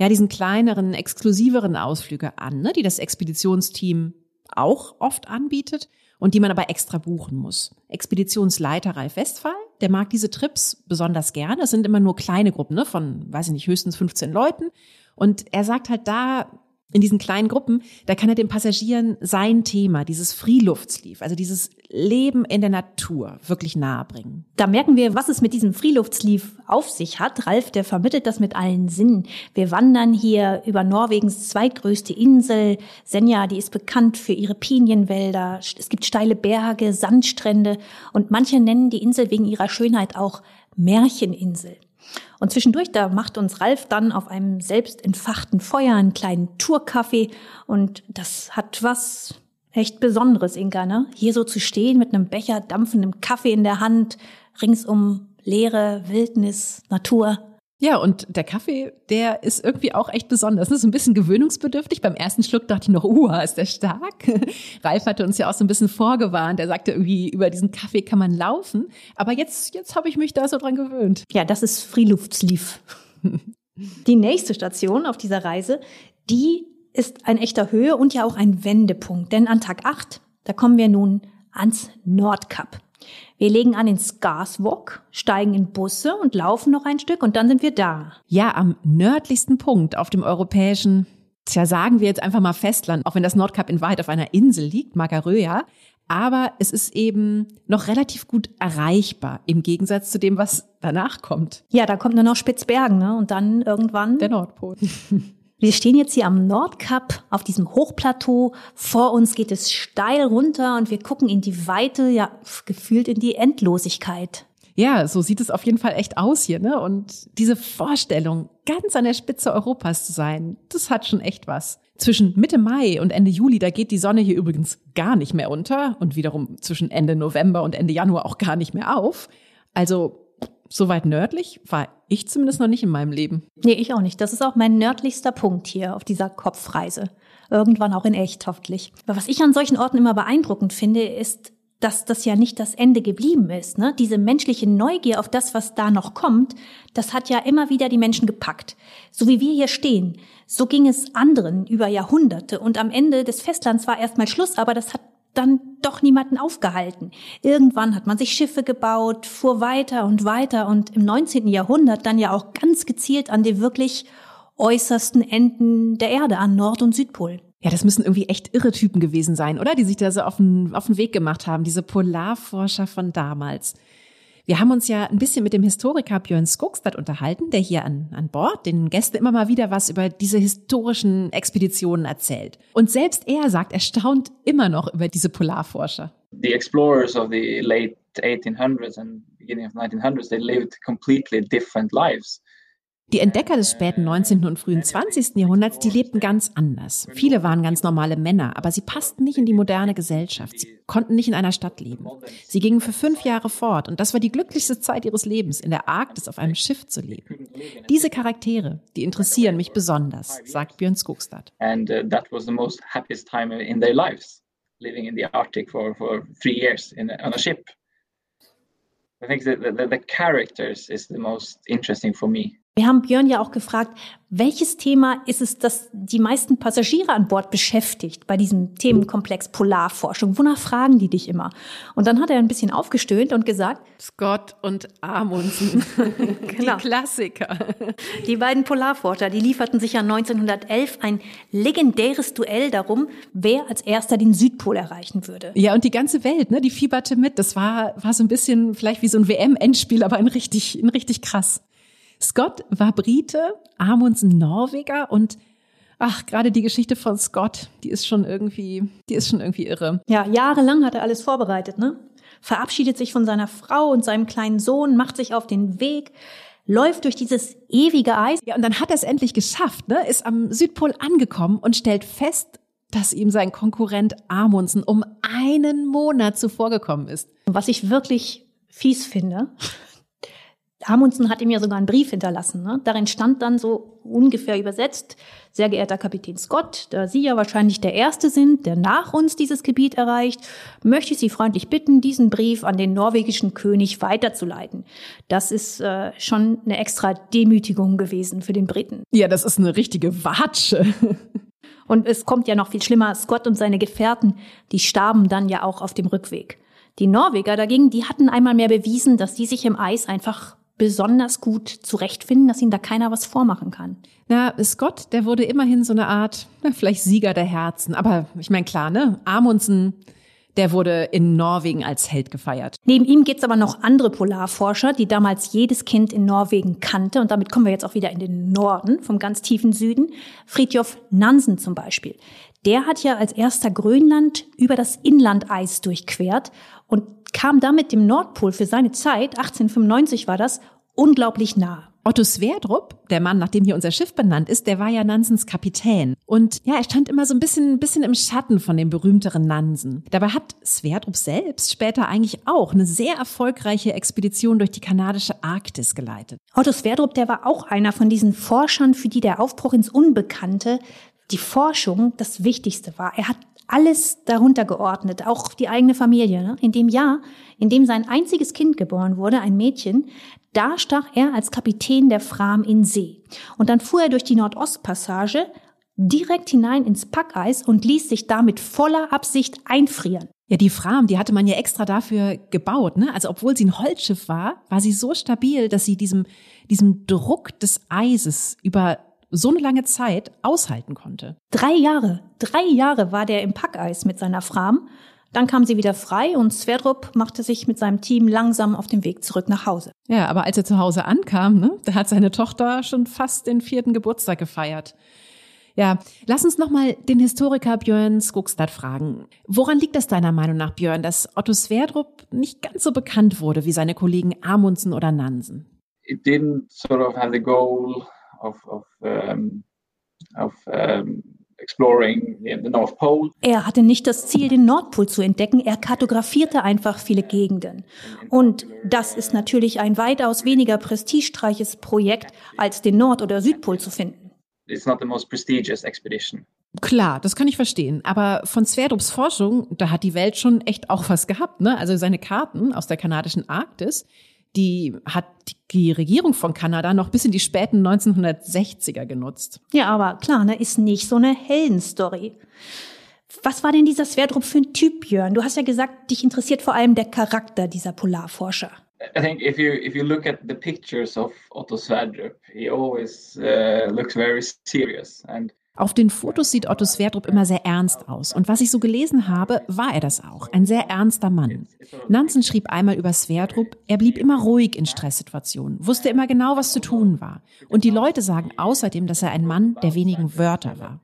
ja, diesen kleineren, exklusiveren Ausflüge an, ne, die das Expeditionsteam auch oft anbietet und die man aber extra buchen muss. Expeditionsleiter Ralf Westphal, der mag diese Trips besonders gerne. Es sind immer nur kleine Gruppen, ne, von, weiß ich nicht, höchstens 15 Leuten. Und er sagt halt da, in diesen kleinen Gruppen, da kann er den Passagieren sein Thema, dieses Freeluftsleaf, also dieses Leben in der Natur wirklich nahebringen. Da merken wir, was es mit diesem Freeluftsleaf auf sich hat. Ralf, der vermittelt das mit allen Sinnen. Wir wandern hier über Norwegens zweitgrößte Insel. Senja, die ist bekannt für ihre Pinienwälder. Es gibt steile Berge, Sandstrände und manche nennen die Insel wegen ihrer Schönheit auch Märcheninsel. Und zwischendurch, da macht uns Ralf dann auf einem selbst entfachten Feuer einen kleinen Tourkaffee. Und das hat was echt Besonderes, Inka, ne? Hier so zu stehen mit einem Becher dampfendem Kaffee in der Hand, ringsum Leere, Wildnis, Natur. Ja, und der Kaffee, der ist irgendwie auch echt besonders. Das ist ein bisschen gewöhnungsbedürftig. Beim ersten Schluck dachte ich noch, uh, ist der stark. Ralf hatte uns ja auch so ein bisschen vorgewarnt. Er sagte irgendwie, über diesen Kaffee kann man laufen. Aber jetzt, jetzt habe ich mich da so dran gewöhnt. Ja, das ist Freeluftslief. die nächste Station auf dieser Reise, die ist ein echter Höhe und ja auch ein Wendepunkt. Denn an Tag 8, da kommen wir nun ans Nordkap. Wir legen an in Skarsvåg, steigen in Busse und laufen noch ein Stück und dann sind wir da. Ja, am nördlichsten Punkt auf dem europäischen, tja, sagen wir jetzt einfach mal Festland, auch wenn das Nordkap in Wahrheit auf einer Insel liegt, Magaröa. Aber es ist eben noch relativ gut erreichbar im Gegensatz zu dem, was danach kommt. Ja, da kommt nur noch Spitzbergen, ne? Und dann irgendwann. Der Nordpol. Wir stehen jetzt hier am Nordkap auf diesem Hochplateau. Vor uns geht es steil runter und wir gucken in die Weite, ja, gefühlt in die Endlosigkeit. Ja, so sieht es auf jeden Fall echt aus hier, ne? Und diese Vorstellung, ganz an der Spitze Europas zu sein, das hat schon echt was. Zwischen Mitte Mai und Ende Juli, da geht die Sonne hier übrigens gar nicht mehr unter und wiederum zwischen Ende November und Ende Januar auch gar nicht mehr auf. Also so weit nördlich war ich zumindest noch nicht in meinem Leben. Nee, ich auch nicht. Das ist auch mein nördlichster Punkt hier auf dieser Kopfreise. Irgendwann auch in echt, hoffentlich. Aber was ich an solchen Orten immer beeindruckend finde, ist, dass das ja nicht das Ende geblieben ist. Ne? Diese menschliche Neugier auf das, was da noch kommt, das hat ja immer wieder die Menschen gepackt. So wie wir hier stehen, so ging es anderen über Jahrhunderte. Und am Ende des Festlands war erstmal Schluss, aber das hat dann doch niemanden aufgehalten. Irgendwann hat man sich Schiffe gebaut, fuhr weiter und weiter und im 19. Jahrhundert dann ja auch ganz gezielt an die wirklich äußersten Enden der Erde, an Nord- und Südpol. Ja, das müssen irgendwie echt irre Typen gewesen sein, oder? Die sich da so auf den, auf den Weg gemacht haben, diese Polarforscher von damals. Wir haben uns ja ein bisschen mit dem Historiker Björn Skogstad unterhalten, der hier an, an Bord den Gästen immer mal wieder was über diese historischen Expeditionen erzählt. Und selbst er sagt, er staunt immer noch über diese Polarforscher. The explorers of the late 1800s and beginning of 1900s, they lived completely different lives. Die Entdecker des späten 19. und frühen 20. Jahrhunderts, die lebten ganz anders. Viele waren ganz normale Männer, aber sie passten nicht in die moderne Gesellschaft. Sie konnten nicht in einer Stadt leben. Sie gingen für fünf Jahre fort und das war die glücklichste Zeit ihres Lebens, in der Arktis auf einem Schiff zu leben. Diese Charaktere, die interessieren mich besonders, sagt Björn Skogstad. And uh, that was the most happiest time in their lives, living in the Arctic for, for three years in on a ship. I think the, the, the characters is the most interesting for me. Wir haben Björn ja auch gefragt, welches Thema ist es, das die meisten Passagiere an Bord beschäftigt bei diesem Themenkomplex Polarforschung? Wonach fragen die dich immer? Und dann hat er ein bisschen aufgestöhnt und gesagt, Scott und Amundsen, Genau. die Klassiker. die beiden Polarforscher, die lieferten sich ja 1911 ein legendäres Duell darum, wer als erster den Südpol erreichen würde. Ja, und die ganze Welt, ne, die fieberte mit. Das war, war so ein bisschen vielleicht wie so ein WM-Endspiel, aber ein richtig, ein richtig krass. Scott war Brite, Amundsen Norweger und ach, gerade die Geschichte von Scott, die ist schon irgendwie, die ist schon irgendwie irre. Ja, jahrelang hat er alles vorbereitet, ne? Verabschiedet sich von seiner Frau und seinem kleinen Sohn, macht sich auf den Weg, läuft durch dieses ewige Eis. Ja, und dann hat er es endlich geschafft, ne? Ist am Südpol angekommen und stellt fest, dass ihm sein Konkurrent Amundsen um einen Monat zuvor gekommen ist. Was ich wirklich fies finde, Amundsen hat ihm ja sogar einen Brief hinterlassen. Ne? Darin stand dann so ungefähr übersetzt, sehr geehrter Kapitän Scott, da Sie ja wahrscheinlich der Erste sind, der nach uns dieses Gebiet erreicht, möchte ich Sie freundlich bitten, diesen Brief an den norwegischen König weiterzuleiten. Das ist äh, schon eine extra Demütigung gewesen für den Briten. Ja, das ist eine richtige Watsche. Und es kommt ja noch viel schlimmer, Scott und seine Gefährten, die starben dann ja auch auf dem Rückweg. Die Norweger dagegen, die hatten einmal mehr bewiesen, dass die sich im Eis einfach besonders gut zurechtfinden, dass ihnen da keiner was vormachen kann. Na, Scott, der wurde immerhin so eine Art, na, vielleicht Sieger der Herzen. Aber ich meine, klar, ne? Amundsen, der wurde in Norwegen als Held gefeiert. Neben ihm gibt's aber noch andere Polarforscher, die damals jedes Kind in Norwegen kannte. Und damit kommen wir jetzt auch wieder in den Norden, vom ganz tiefen Süden. Friedjof Nansen zum Beispiel. Der hat ja als erster Grönland über das Inlandeis durchquert und kam damit dem Nordpol für seine Zeit, 1895 war das, unglaublich nahe. Otto Sverdrup, der Mann, nach dem hier unser Schiff benannt ist, der war ja Nansens Kapitän. Und ja, er stand immer so ein bisschen, ein bisschen im Schatten von dem berühmteren Nansen. Dabei hat Sverdrup selbst später eigentlich auch eine sehr erfolgreiche Expedition durch die kanadische Arktis geleitet. Otto Sverdrup, der war auch einer von diesen Forschern, für die der Aufbruch ins Unbekannte, die Forschung das Wichtigste war. Er hat alles darunter geordnet, auch die eigene Familie. Ne? In dem Jahr, in dem sein einziges Kind geboren wurde, ein Mädchen, da stach er als Kapitän der Fram in See. Und dann fuhr er durch die Nordostpassage direkt hinein ins Packeis und ließ sich damit voller Absicht einfrieren. Ja, die Fram, die hatte man ja extra dafür gebaut, ne? Also obwohl sie ein Holzschiff war, war sie so stabil, dass sie diesem, diesem Druck des Eises über so eine lange Zeit aushalten konnte. Drei Jahre, drei Jahre war der im Packeis mit seiner Fram. Dann kam sie wieder frei und Sverdrup machte sich mit seinem Team langsam auf den Weg zurück nach Hause. Ja, aber als er zu Hause ankam, ne, da hat seine Tochter schon fast den vierten Geburtstag gefeiert. Ja, lass uns nochmal den Historiker Björn Skogstad fragen. Woran liegt das deiner Meinung nach, Björn, dass Otto Sverdrup nicht ganz so bekannt wurde wie seine Kollegen Amundsen oder Nansen? It didn't sort of have the goal of, of, um, of um, exploring the, North Pole. Er hatte nicht das Ziel, den Nordpol zu entdecken, er kartografierte einfach viele Gegenden. Und das ist natürlich ein weitaus weniger prestigetreiches Projekt, als den Nord- oder Südpol zu finden. It's not the most prestigious expedition. Klar, das kann ich verstehen. Aber von Sverdrups Forschung, da hat die Welt schon echt auch was gehabt. Ne? Also seine Karten aus der kanadischen Arktis, die hat die Regierung von Kanada noch bis in die späten 1960er genutzt. Ja, aber klar, ne, ist nicht so eine Heldenstory. Was war denn dieser Sverdrup für ein Typ, Björn? Du hast ja gesagt, dich interessiert vor allem der Charakter dieser Polarforscher. I think if you if you look at the pictures of Otto Sverdrup, he always uh, looks very serious and Auf den Fotos sieht Otto Sverdrup immer sehr ernst aus. Und was ich so gelesen habe, war er das auch. Ein sehr ernster Mann. Nansen schrieb einmal über Sverdrup, er blieb immer ruhig in Stresssituationen, wusste immer genau, was zu tun war. Und die Leute sagen außerdem, dass er ein Mann der wenigen Wörter war.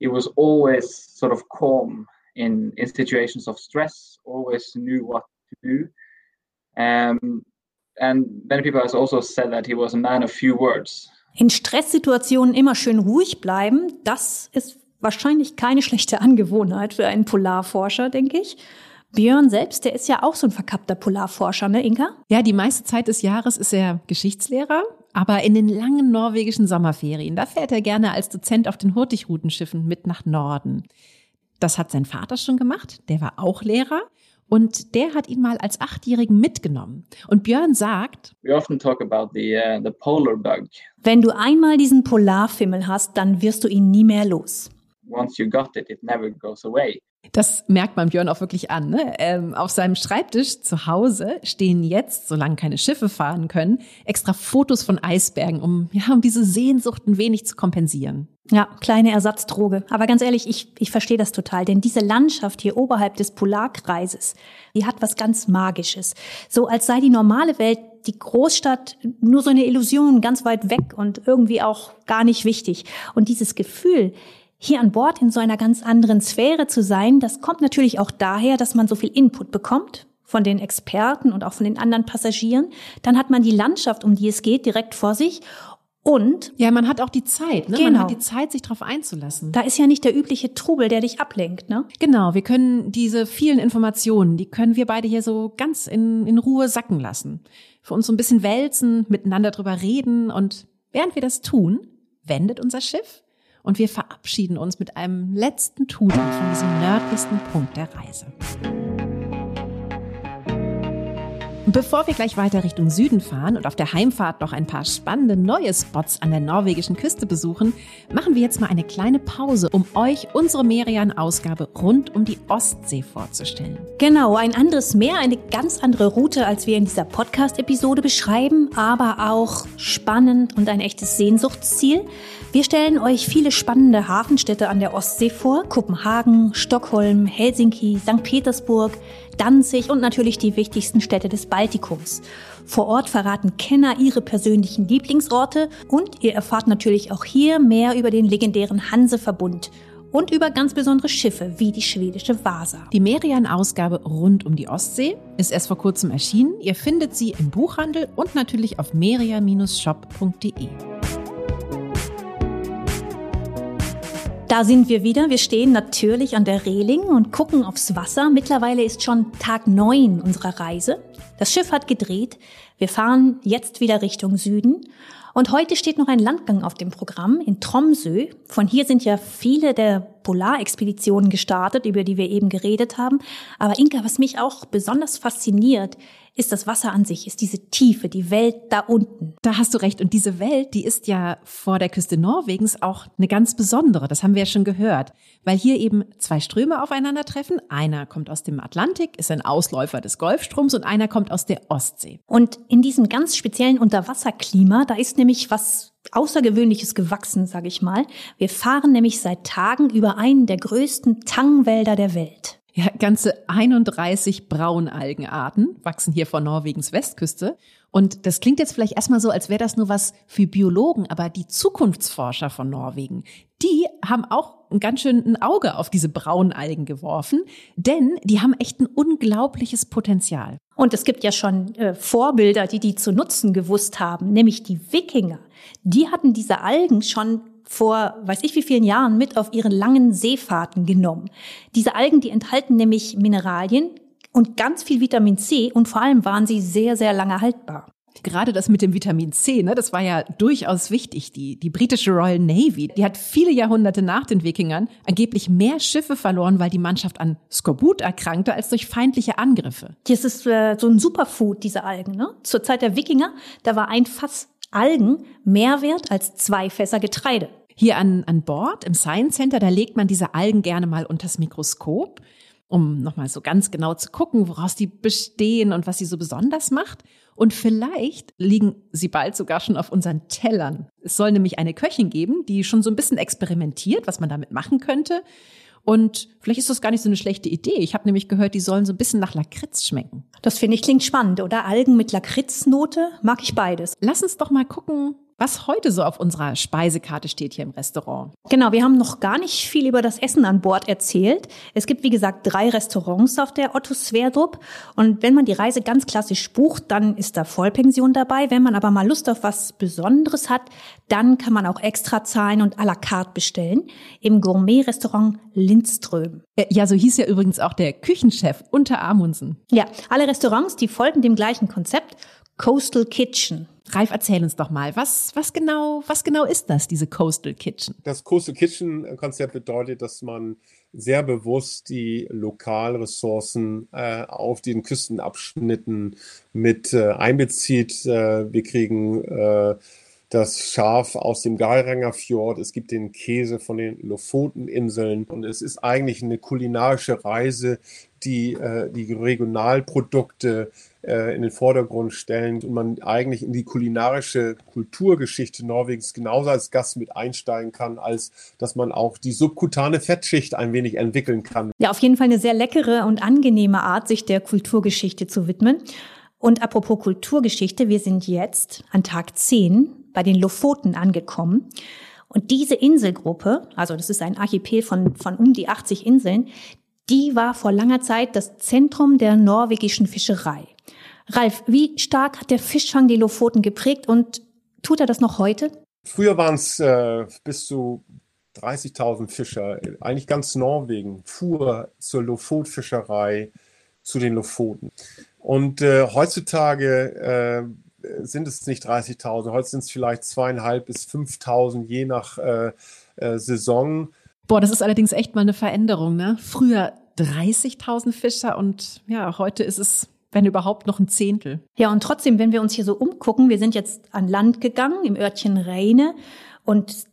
He was always sort of in, in situations of stress, always knew what to do. Um, and many people have also said that he was a man of few words. In Stresssituationen immer schön ruhig bleiben, das ist wahrscheinlich keine schlechte Angewohnheit für einen Polarforscher, denke ich. Björn selbst, der ist ja auch so ein verkappter Polarforscher, ne, Inka? Ja, die meiste Zeit des Jahres ist er Geschichtslehrer, aber in den langen norwegischen Sommerferien, da fährt er gerne als Dozent auf den Hurtigrutenschiffen mit nach Norden. Das hat sein Vater schon gemacht, der war auch Lehrer. Und der hat ihn mal als Achtjährigen mitgenommen. Und Björn sagt, We often talk about the, uh, the polar bug. Wenn du einmal diesen Polarfimmel hast, dann wirst du ihn nie mehr los. Once you got it, it never goes away. Das merkt man Björn auch wirklich an. Ne? Ähm, auf seinem Schreibtisch zu Hause stehen jetzt, solange keine Schiffe fahren können, extra Fotos von Eisbergen, um, ja, um diese Sehnsucht ein wenig zu kompensieren. Ja, kleine Ersatzdroge. Aber ganz ehrlich, ich, ich verstehe das total, denn diese Landschaft hier oberhalb des Polarkreises, die hat was ganz Magisches. So als sei die normale Welt, die Großstadt, nur so eine Illusion, ganz weit weg und irgendwie auch gar nicht wichtig. Und dieses Gefühl, hier an Bord in so einer ganz anderen Sphäre zu sein, das kommt natürlich auch daher, dass man so viel Input bekommt von den Experten und auch von den anderen Passagieren. Dann hat man die Landschaft, um die es geht, direkt vor sich. Und ja, man hat auch die Zeit, ne? Genau. Man hat die Zeit, sich darauf einzulassen. Da ist ja nicht der übliche Trubel, der dich ablenkt, ne? Genau, wir können diese vielen Informationen, die können wir beide hier so ganz in, in Ruhe sacken lassen. Für uns so ein bisschen wälzen, miteinander drüber reden und während wir das tun, wendet unser Schiff und wir verabschieden uns mit einem letzten Tudel von diesem nördlichsten Punkt der Reise. Bevor wir gleich weiter Richtung Süden fahren und auf der Heimfahrt noch ein paar spannende neue Spots an der norwegischen Küste besuchen, machen wir jetzt mal eine kleine Pause, um euch unsere Merian-Ausgabe rund um die Ostsee vorzustellen. Genau, ein anderes Meer, eine ganz andere Route, als wir in dieser Podcast-Episode beschreiben, aber auch spannend und ein echtes Sehnsuchtsziel. Wir stellen euch viele spannende Hafenstädte an der Ostsee vor. Kopenhagen, Stockholm, Helsinki, St. Petersburg, Danzig und natürlich die wichtigsten Städte des Baltikums. Vor Ort verraten Kenner ihre persönlichen Lieblingsorte und ihr erfahrt natürlich auch hier mehr über den legendären Hanseverbund und über ganz besondere Schiffe wie die schwedische Vasa. Die Merian-Ausgabe rund um die Ostsee ist erst vor kurzem erschienen. Ihr findet sie im Buchhandel und natürlich auf merian-shop.de. Da sind wir wieder. Wir stehen natürlich an der Reling und gucken aufs Wasser. Mittlerweile ist schon Tag neun unserer Reise. Das Schiff hat gedreht. Wir fahren jetzt wieder Richtung Süden. Und heute steht noch ein Landgang auf dem Programm in Tromsø. Von hier sind ja viele der Polarexpeditionen gestartet, über die wir eben geredet haben. Aber Inka, was mich auch besonders fasziniert, ist das Wasser an sich, ist diese Tiefe, die Welt da unten. Da hast du recht. Und diese Welt, die ist ja vor der Küste Norwegens auch eine ganz besondere. Das haben wir ja schon gehört. Weil hier eben zwei Ströme aufeinandertreffen. Einer kommt aus dem Atlantik, ist ein Ausläufer des Golfstroms und einer kommt aus der Ostsee. Und in diesem ganz speziellen Unterwasserklima, da ist nämlich was Außergewöhnliches gewachsen, sage ich mal. Wir fahren nämlich seit Tagen über einen der größten Tangwälder der Welt. Ja, ganze 31 Braunalgenarten wachsen hier vor Norwegens Westküste. Und das klingt jetzt vielleicht erstmal so, als wäre das nur was für Biologen, aber die Zukunftsforscher von Norwegen, die haben auch ein ganz schön ein Auge auf diese Braunalgen geworfen, denn die haben echt ein unglaubliches Potenzial. Und es gibt ja schon äh, Vorbilder, die die zu nutzen gewusst haben, nämlich die Wikinger. Die hatten diese Algen schon vor weiß ich wie vielen Jahren mit auf ihren langen Seefahrten genommen. Diese Algen, die enthalten nämlich Mineralien und ganz viel Vitamin C und vor allem waren sie sehr, sehr lange haltbar. Gerade das mit dem Vitamin C, ne, das war ja durchaus wichtig. Die, die britische Royal Navy, die hat viele Jahrhunderte nach den Wikingern angeblich mehr Schiffe verloren, weil die Mannschaft an Skorbut erkrankte, als durch feindliche Angriffe. Das ist äh, so ein Superfood, diese Algen. Ne? Zur Zeit der Wikinger, da war ein Fass Algen mehr wert als zwei Fässer Getreide. Hier an, an Bord im Science Center, da legt man diese Algen gerne mal unters Mikroskop. um nochmal so ganz genau zu gucken, woraus die bestehen und was sie so besonders macht. Und vielleicht liegen sie bald sogar schon auf unseren Tellern. Es soll nämlich eine Köchin geben, die schon so ein bisschen experimentiert, was man damit machen könnte. Und vielleicht ist das gar nicht so eine schlechte Idee. Ich habe nämlich gehört, die sollen so ein bisschen nach Lakritz schmecken. Das finde ich klingt spannend, oder? Algen mit Lakritznote mag ich beides. Lass uns doch mal gucken, was heute so auf unserer Speisekarte steht hier im Restaurant. Genau, wir haben noch gar nicht viel über das Essen an Bord erzählt. Es gibt, wie gesagt, drei Restaurants auf der Otto Sverdrup. Und wenn man die Reise ganz klassisch bucht, dann ist da Vollpension dabei. Wenn man aber mal Lust auf was Besonderes hat, dann kann man auch extra zahlen und à la carte bestellen. Im Gourmet-Restaurant Lindström. Äh, ja, so hieß ja übrigens auch der Küchenchef unter Amundsen. Ja, alle Restaurants, die folgen dem gleichen Konzept. Coastal Kitchen. Ralf, erzähl uns doch mal, was, was genau, was genau ist das, diese Coastal Kitchen? Das Coastal Kitchen Konzept bedeutet, dass man sehr bewusst die Lokalressourcen äh, auf den Küstenabschnitten mit äh, einbezieht. Äh, wir kriegen äh, das Schaf aus dem Geiranger Fjord, es gibt den Käse von den Lofoteninseln und es ist eigentlich eine kulinarische Reise, die äh, die Regionalprodukte in den Vordergrund stellen und man eigentlich in die kulinarische Kulturgeschichte Norwegens genauso als Gast mit einsteigen kann, als dass man auch die subkutane Fettschicht ein wenig entwickeln kann. Ja, auf jeden Fall eine sehr leckere und angenehme Art, sich der Kulturgeschichte zu widmen. Und apropos Kulturgeschichte, wir sind jetzt an Tag 10 bei den Lofoten angekommen. Und diese Inselgruppe, also das ist ein Archipel von, von um die 80 Inseln, die war vor langer Zeit das Zentrum der norwegischen Fischerei. Ralf, wie stark hat der Fischfang die Lofoten geprägt und tut er das noch heute? Früher waren es äh, bis zu 30.000 Fischer. Eigentlich ganz Norwegen fuhr zur Lofotfischerei zu den Lofoten. Und äh, heutzutage äh, sind es nicht 30.000, heute sind es vielleicht zweieinhalb bis 5.000, je nach äh, äh, Saison. Boah, das ist allerdings echt mal eine Veränderung, ne? Früher 30.000 Fischer und ja, heute ist es, wenn überhaupt, noch ein Zehntel. Ja, und trotzdem, wenn wir uns hier so umgucken, wir sind jetzt an Land gegangen im Örtchen Reine und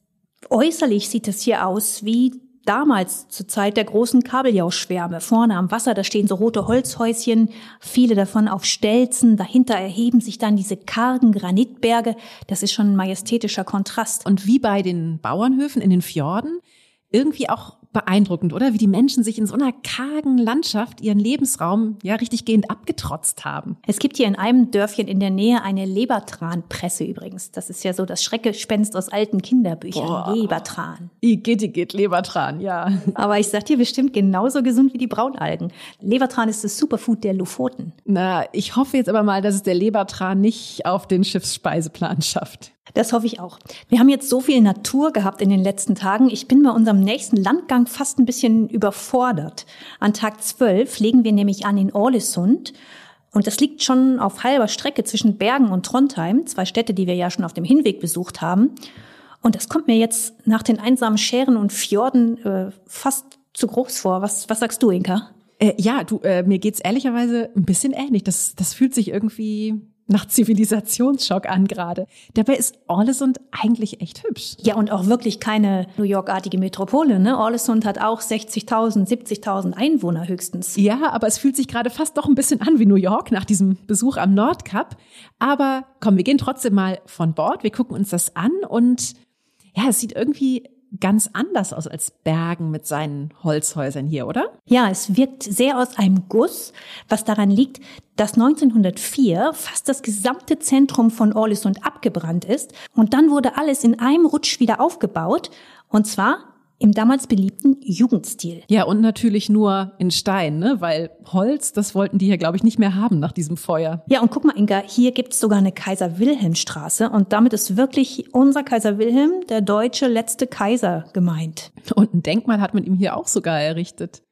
äußerlich sieht es hier aus wie damals zur Zeit der großen Kabeljauschwärme. Vorne am Wasser, da stehen so rote Holzhäuschen, viele davon auf Stelzen. Dahinter erheben sich dann diese kargen Granitberge. Das ist schon ein majestätischer Kontrast. Und wie bei den Bauernhöfen in den Fjorden, irgendwie auch beeindruckend, oder? Wie die Menschen sich in so einer kargen Landschaft ihren Lebensraum ja richtig gehend abgetrotzt haben. Es gibt hier in einem Dörfchen in der Nähe eine Lebertranpresse übrigens. Das ist ja so das Schreckgespenst aus alten Kinderbüchern. Boah. Lebertran. Igitt, Lebertran, ja. Aber ich sag dir bestimmt genauso gesund wie die Braunalgen. Lebertran ist das Superfood der Lofoten. Na, ich hoffe jetzt aber mal, dass es der Lebertran nicht auf den Schiffsspeiseplan schafft. Das hoffe ich auch. Wir haben jetzt so viel Natur gehabt in den letzten Tagen. Ich bin bei unserem nächsten Landgang fast ein bisschen überfordert. An Tag 12 legen wir nämlich an in Ålesund. Und das liegt schon auf halber Strecke zwischen Bergen und Trondheim, zwei Städte, die wir ja schon auf dem Hinweg besucht haben. Und das kommt mir jetzt nach den einsamen Schären und Fjorden äh, fast zu groß vor. Was, was sagst du, Inka? Äh, ja, du, äh, mir geht's ehrlicherweise ein bisschen ähnlich. Das, das fühlt sich irgendwie nach Zivilisationsschock an gerade. Dabei ist Orlesund eigentlich echt hübsch. Ja, und auch wirklich keine New York-artige Metropole. Ne? Orlesund hat auch 60.000, 70.000 Einwohner höchstens. Ja, aber es fühlt sich gerade fast doch ein bisschen an wie New York nach diesem Besuch am Nordkap. Aber komm, wir gehen trotzdem mal von Bord. Wir gucken uns das an und ja, es sieht irgendwie ganz anders aus als Bergen mit seinen Holzhäusern hier, oder? Ja, es wirkt sehr aus einem Guss, was daran liegt, dass 1904 fast das gesamte Zentrum von Orlisund abgebrannt ist und dann wurde alles in einem Rutsch wieder aufgebaut und zwar im damals beliebten Jugendstil. Ja, und natürlich nur in Stein, ne? weil Holz, das wollten die hier, glaube ich, nicht mehr haben nach diesem Feuer. Ja, und guck mal, Inga, hier gibt's sogar eine Kaiser-Wilhelm-Straße und damit ist wirklich unser Kaiser Wilhelm, der deutsche letzte Kaiser, gemeint. Und ein Denkmal hat man ihm hier auch sogar errichtet.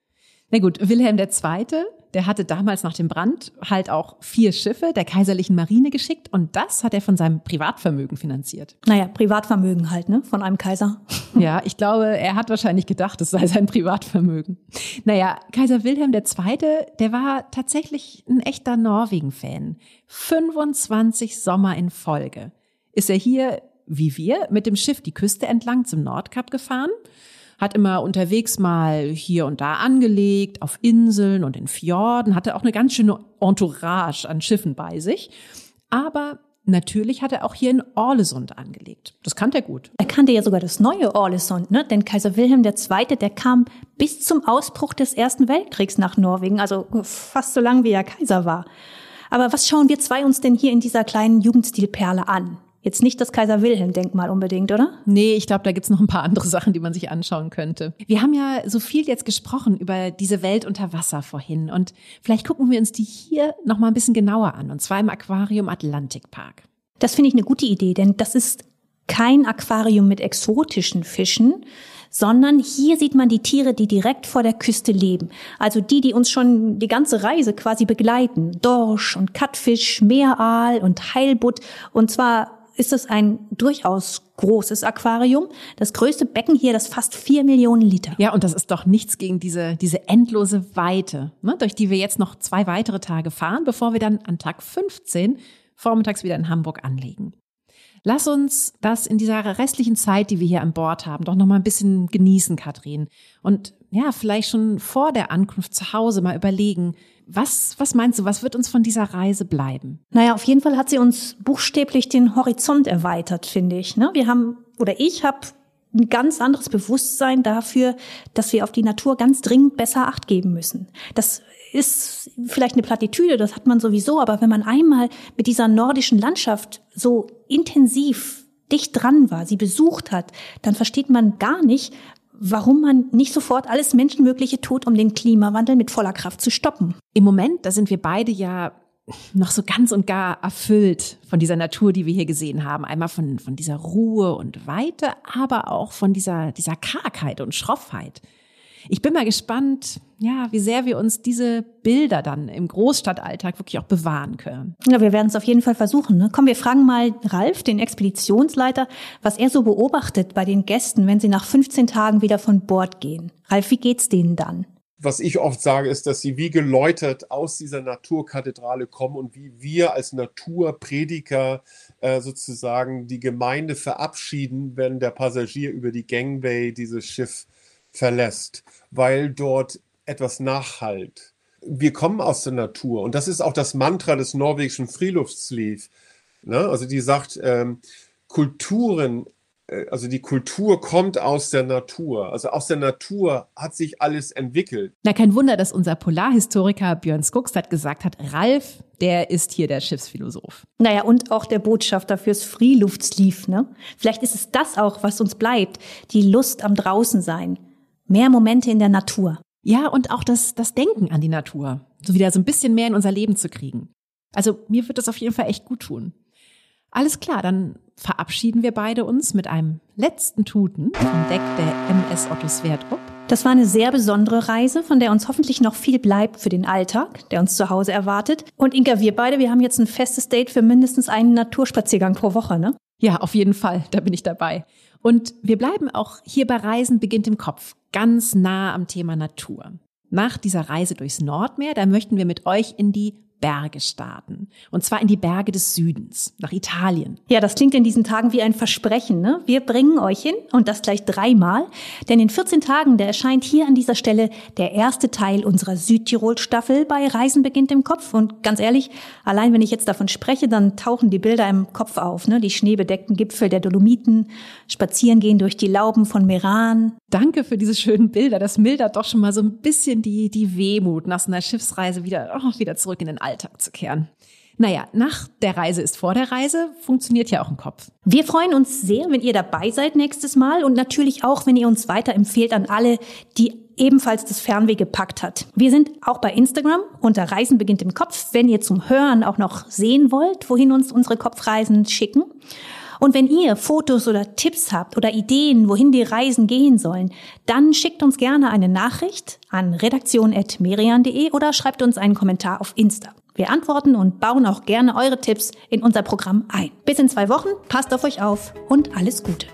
Na gut, Wilhelm II., der hatte damals nach dem Brand halt auch vier Schiffe der kaiserlichen Marine geschickt und das hat er von seinem Privatvermögen finanziert. Naja, Privatvermögen halt, ne? Von einem Kaiser. Ja, ich glaube, er hat wahrscheinlich gedacht, es sei sein Privatvermögen. Naja, Kaiser Wilhelm II., der war tatsächlich ein echter Norwegen-Fan. 25 Sommer in Folge ist er hier, wie wir, mit dem Schiff die Küste entlang zum Nordkap gefahren hat immer unterwegs mal hier und da angelegt, auf Inseln und in Fjorden, hatte auch eine ganz schöne Entourage an Schiffen bei sich. Aber Natürlich hat er auch hier in Orlesund angelegt. Das kannte er gut. Er kannte ja sogar das neue Orlesund, ne? Denn Kaiser Wilhelm II., der kam bis zum Ausbruch des Ersten Weltkriegs nach Norwegen, also fast so lang wie er Kaiser war. Aber was schauen wir zwei uns denn hier in dieser kleinen Jugendstilperle an? Jetzt nicht das Kaiser Wilhelm-Denkmal unbedingt, oder? Nee, ich glaube, da gibt's noch ein paar andere Sachen, die man sich anschauen könnte. Wir haben ja so viel jetzt gesprochen über diese Welt unter Wasser vorhin und vielleicht gucken wir uns die hier noch mal ein bisschen genauer an und zwar im Aquarium Atlantikpark. Das finde ich eine gute Idee, denn das ist kein Aquarium mit exotischen Fischen, sondern hier sieht man die Tiere, die direkt vor der Küste leben. Also die, die uns schon die ganze Reise quasi begleiten. Dorsch und Kattfisch, Meeraal und Heilbutt. Und zwar ist es ein durchaus großes Aquarium. Das größte Becken hier, das fast vier Millionen Liter. Ja, und das ist doch nichts gegen diese, diese endlose Weite, ne, durch die wir jetzt noch zwei weitere Tage fahren, bevor wir dann an Tag 15 vormittags wieder in Hamburg anlegen. Lass uns das in dieser restlichen Zeit, die wir hier an Bord haben, doch noch mal ein bisschen genießen, Katrin. Und ja, vielleicht schon vor der Ankunft zu Hause mal überlegen, was, was meinst du, was wird uns von dieser Reise bleiben? Naja, auf jeden Fall hat sie uns buchstäblich den Horizont erweitert, finde ich. Ne? Wir haben, oder ich habe ein ganz anderes Bewusstsein dafür, dass wir auf die Natur ganz dringend besser Acht geben müssen. Das ist vielleicht eine Plattitüde, das hat man sowieso, aber wenn man einmal mit dieser nordischen Landschaft so intensiv dicht dran war, sie besucht hat, dann versteht man gar nicht, warum man nicht sofort alles Menschenmögliche tut, um den Klimawandel mit voller Kraft zu stoppen. Im Moment, da sind wir beide ja noch so ganz und gar erfüllt von dieser Natur, die wir hier gesehen haben. Einmal von, von dieser Ruhe und Weite, aber auch von dieser, dieser Kargheit und Schroffheit. Ich bin mal gespannt, ja, wie sehr wir uns diese Bilder dann im Großstadtalltag wirklich auch bewahren können. Ja, wir werden es auf jeden Fall versuchen. Ne? Komm, wir fragen mal Ralf, den Expeditionsleiter, was er so beobachtet bei den Gästen, wenn sie nach 15 Tagen wieder von Bord gehen. Ralf, wie geht's denen dann? was ich oft sage, ist, dass sie wie geläutert aus dieser Naturkathedrale kommen und wie wir als Naturprediger äh, sozusagen die Gemeinde verabschieden, wenn der Passagier über die Gangway dieses Schiff verlässt, weil dort etwas nachhalt. Wir kommen aus der Natur und das ist auch das Mantra des norwegischen Friluftsliv. Ne? Also die sagt, ähm, Kulturen, äh, also die Kultur kommt aus der Natur. Also aus der Natur hat sich alles entwickelt. Na, kein Wunder, dass unser Polarhistoriker Björn Skogstad gesagt hat, Ralf, der ist hier der Schiffsphilosoph. Naja, und auch der Botschafter fürs Freeluftslief, ne? Vielleicht ist es das auch, was uns bleibt. Die Lust am Draußensein Mehr Momente in der Natur. Ja, und auch das, das Denken an die Natur. So wieder so ein bisschen mehr in unser Leben zu kriegen. Also mir wird das auf jeden Fall echt gut tun. Alles klar, dann verabschieden wir beide uns mit einem letzten Tuten vom Deck der MS Otto Sverdrup. Das war eine sehr besondere Reise, von der uns hoffentlich noch viel bleibt für den Alltag, der uns zu Hause erwartet. Und Inka, wir beide, wir haben jetzt ein festes Date für mindestens einen Naturspaziergang pro Woche, ne? Ja, auf jeden Fall, da bin ich dabei. Und wir bleiben auch hier bei Reisen beginnt im Kopf, ganz nah am Thema Natur. Nach dieser Reise durchs Nordmeer, da möchten wir mit euch in die Berge starten. Und zwar in die Berge des Südens, nach Italien. Ja, das klingt in diesen Tagen wie ein Versprechen. Ne? Wir bringen euch hin und das gleich dreimal. Denn in 14 Tagen, da erscheint hier an dieser Stelle der erste Teil unserer Südtirol-Staffel bei Reisen beginnt im Kopf. Und ganz ehrlich, allein wenn ich jetzt davon spreche, dann tauchen die Bilder im Kopf auf. Ne? Die schneebedeckten Gipfel der Dolomiten, spazieren gehen durch die Lauben von Meran. Danke für diese schönen Bilder. Das mildert doch schon mal so ein bisschen die, die Wehmut nach so einer Schiffsreise wieder, oh, wieder zurück in den Alltag. Zu kehren. Naja, nach der Reise ist vor der Reise, funktioniert ja auch im Kopf. Wir freuen uns sehr, wenn ihr dabei seid nächstes Mal und natürlich auch, wenn ihr uns weiterempfehlt an alle, die ebenfalls das Fernweh gepackt hat. Wir sind auch bei Instagram unter Reisen beginnt im Kopf, wenn ihr zum Hören auch noch sehen wollt, wohin uns unsere Kopfreisen schicken. Und wenn ihr Fotos oder Tipps habt oder Ideen, wohin die Reisen gehen sollen, dann schickt uns gerne eine Nachricht an redaktion.merian.de oder schreibt uns einen Kommentar auf Insta. Wir antworten und bauen auch gerne eure Tipps in unser Programm ein. Bis in zwei Wochen, passt auf euch auf und alles Gute.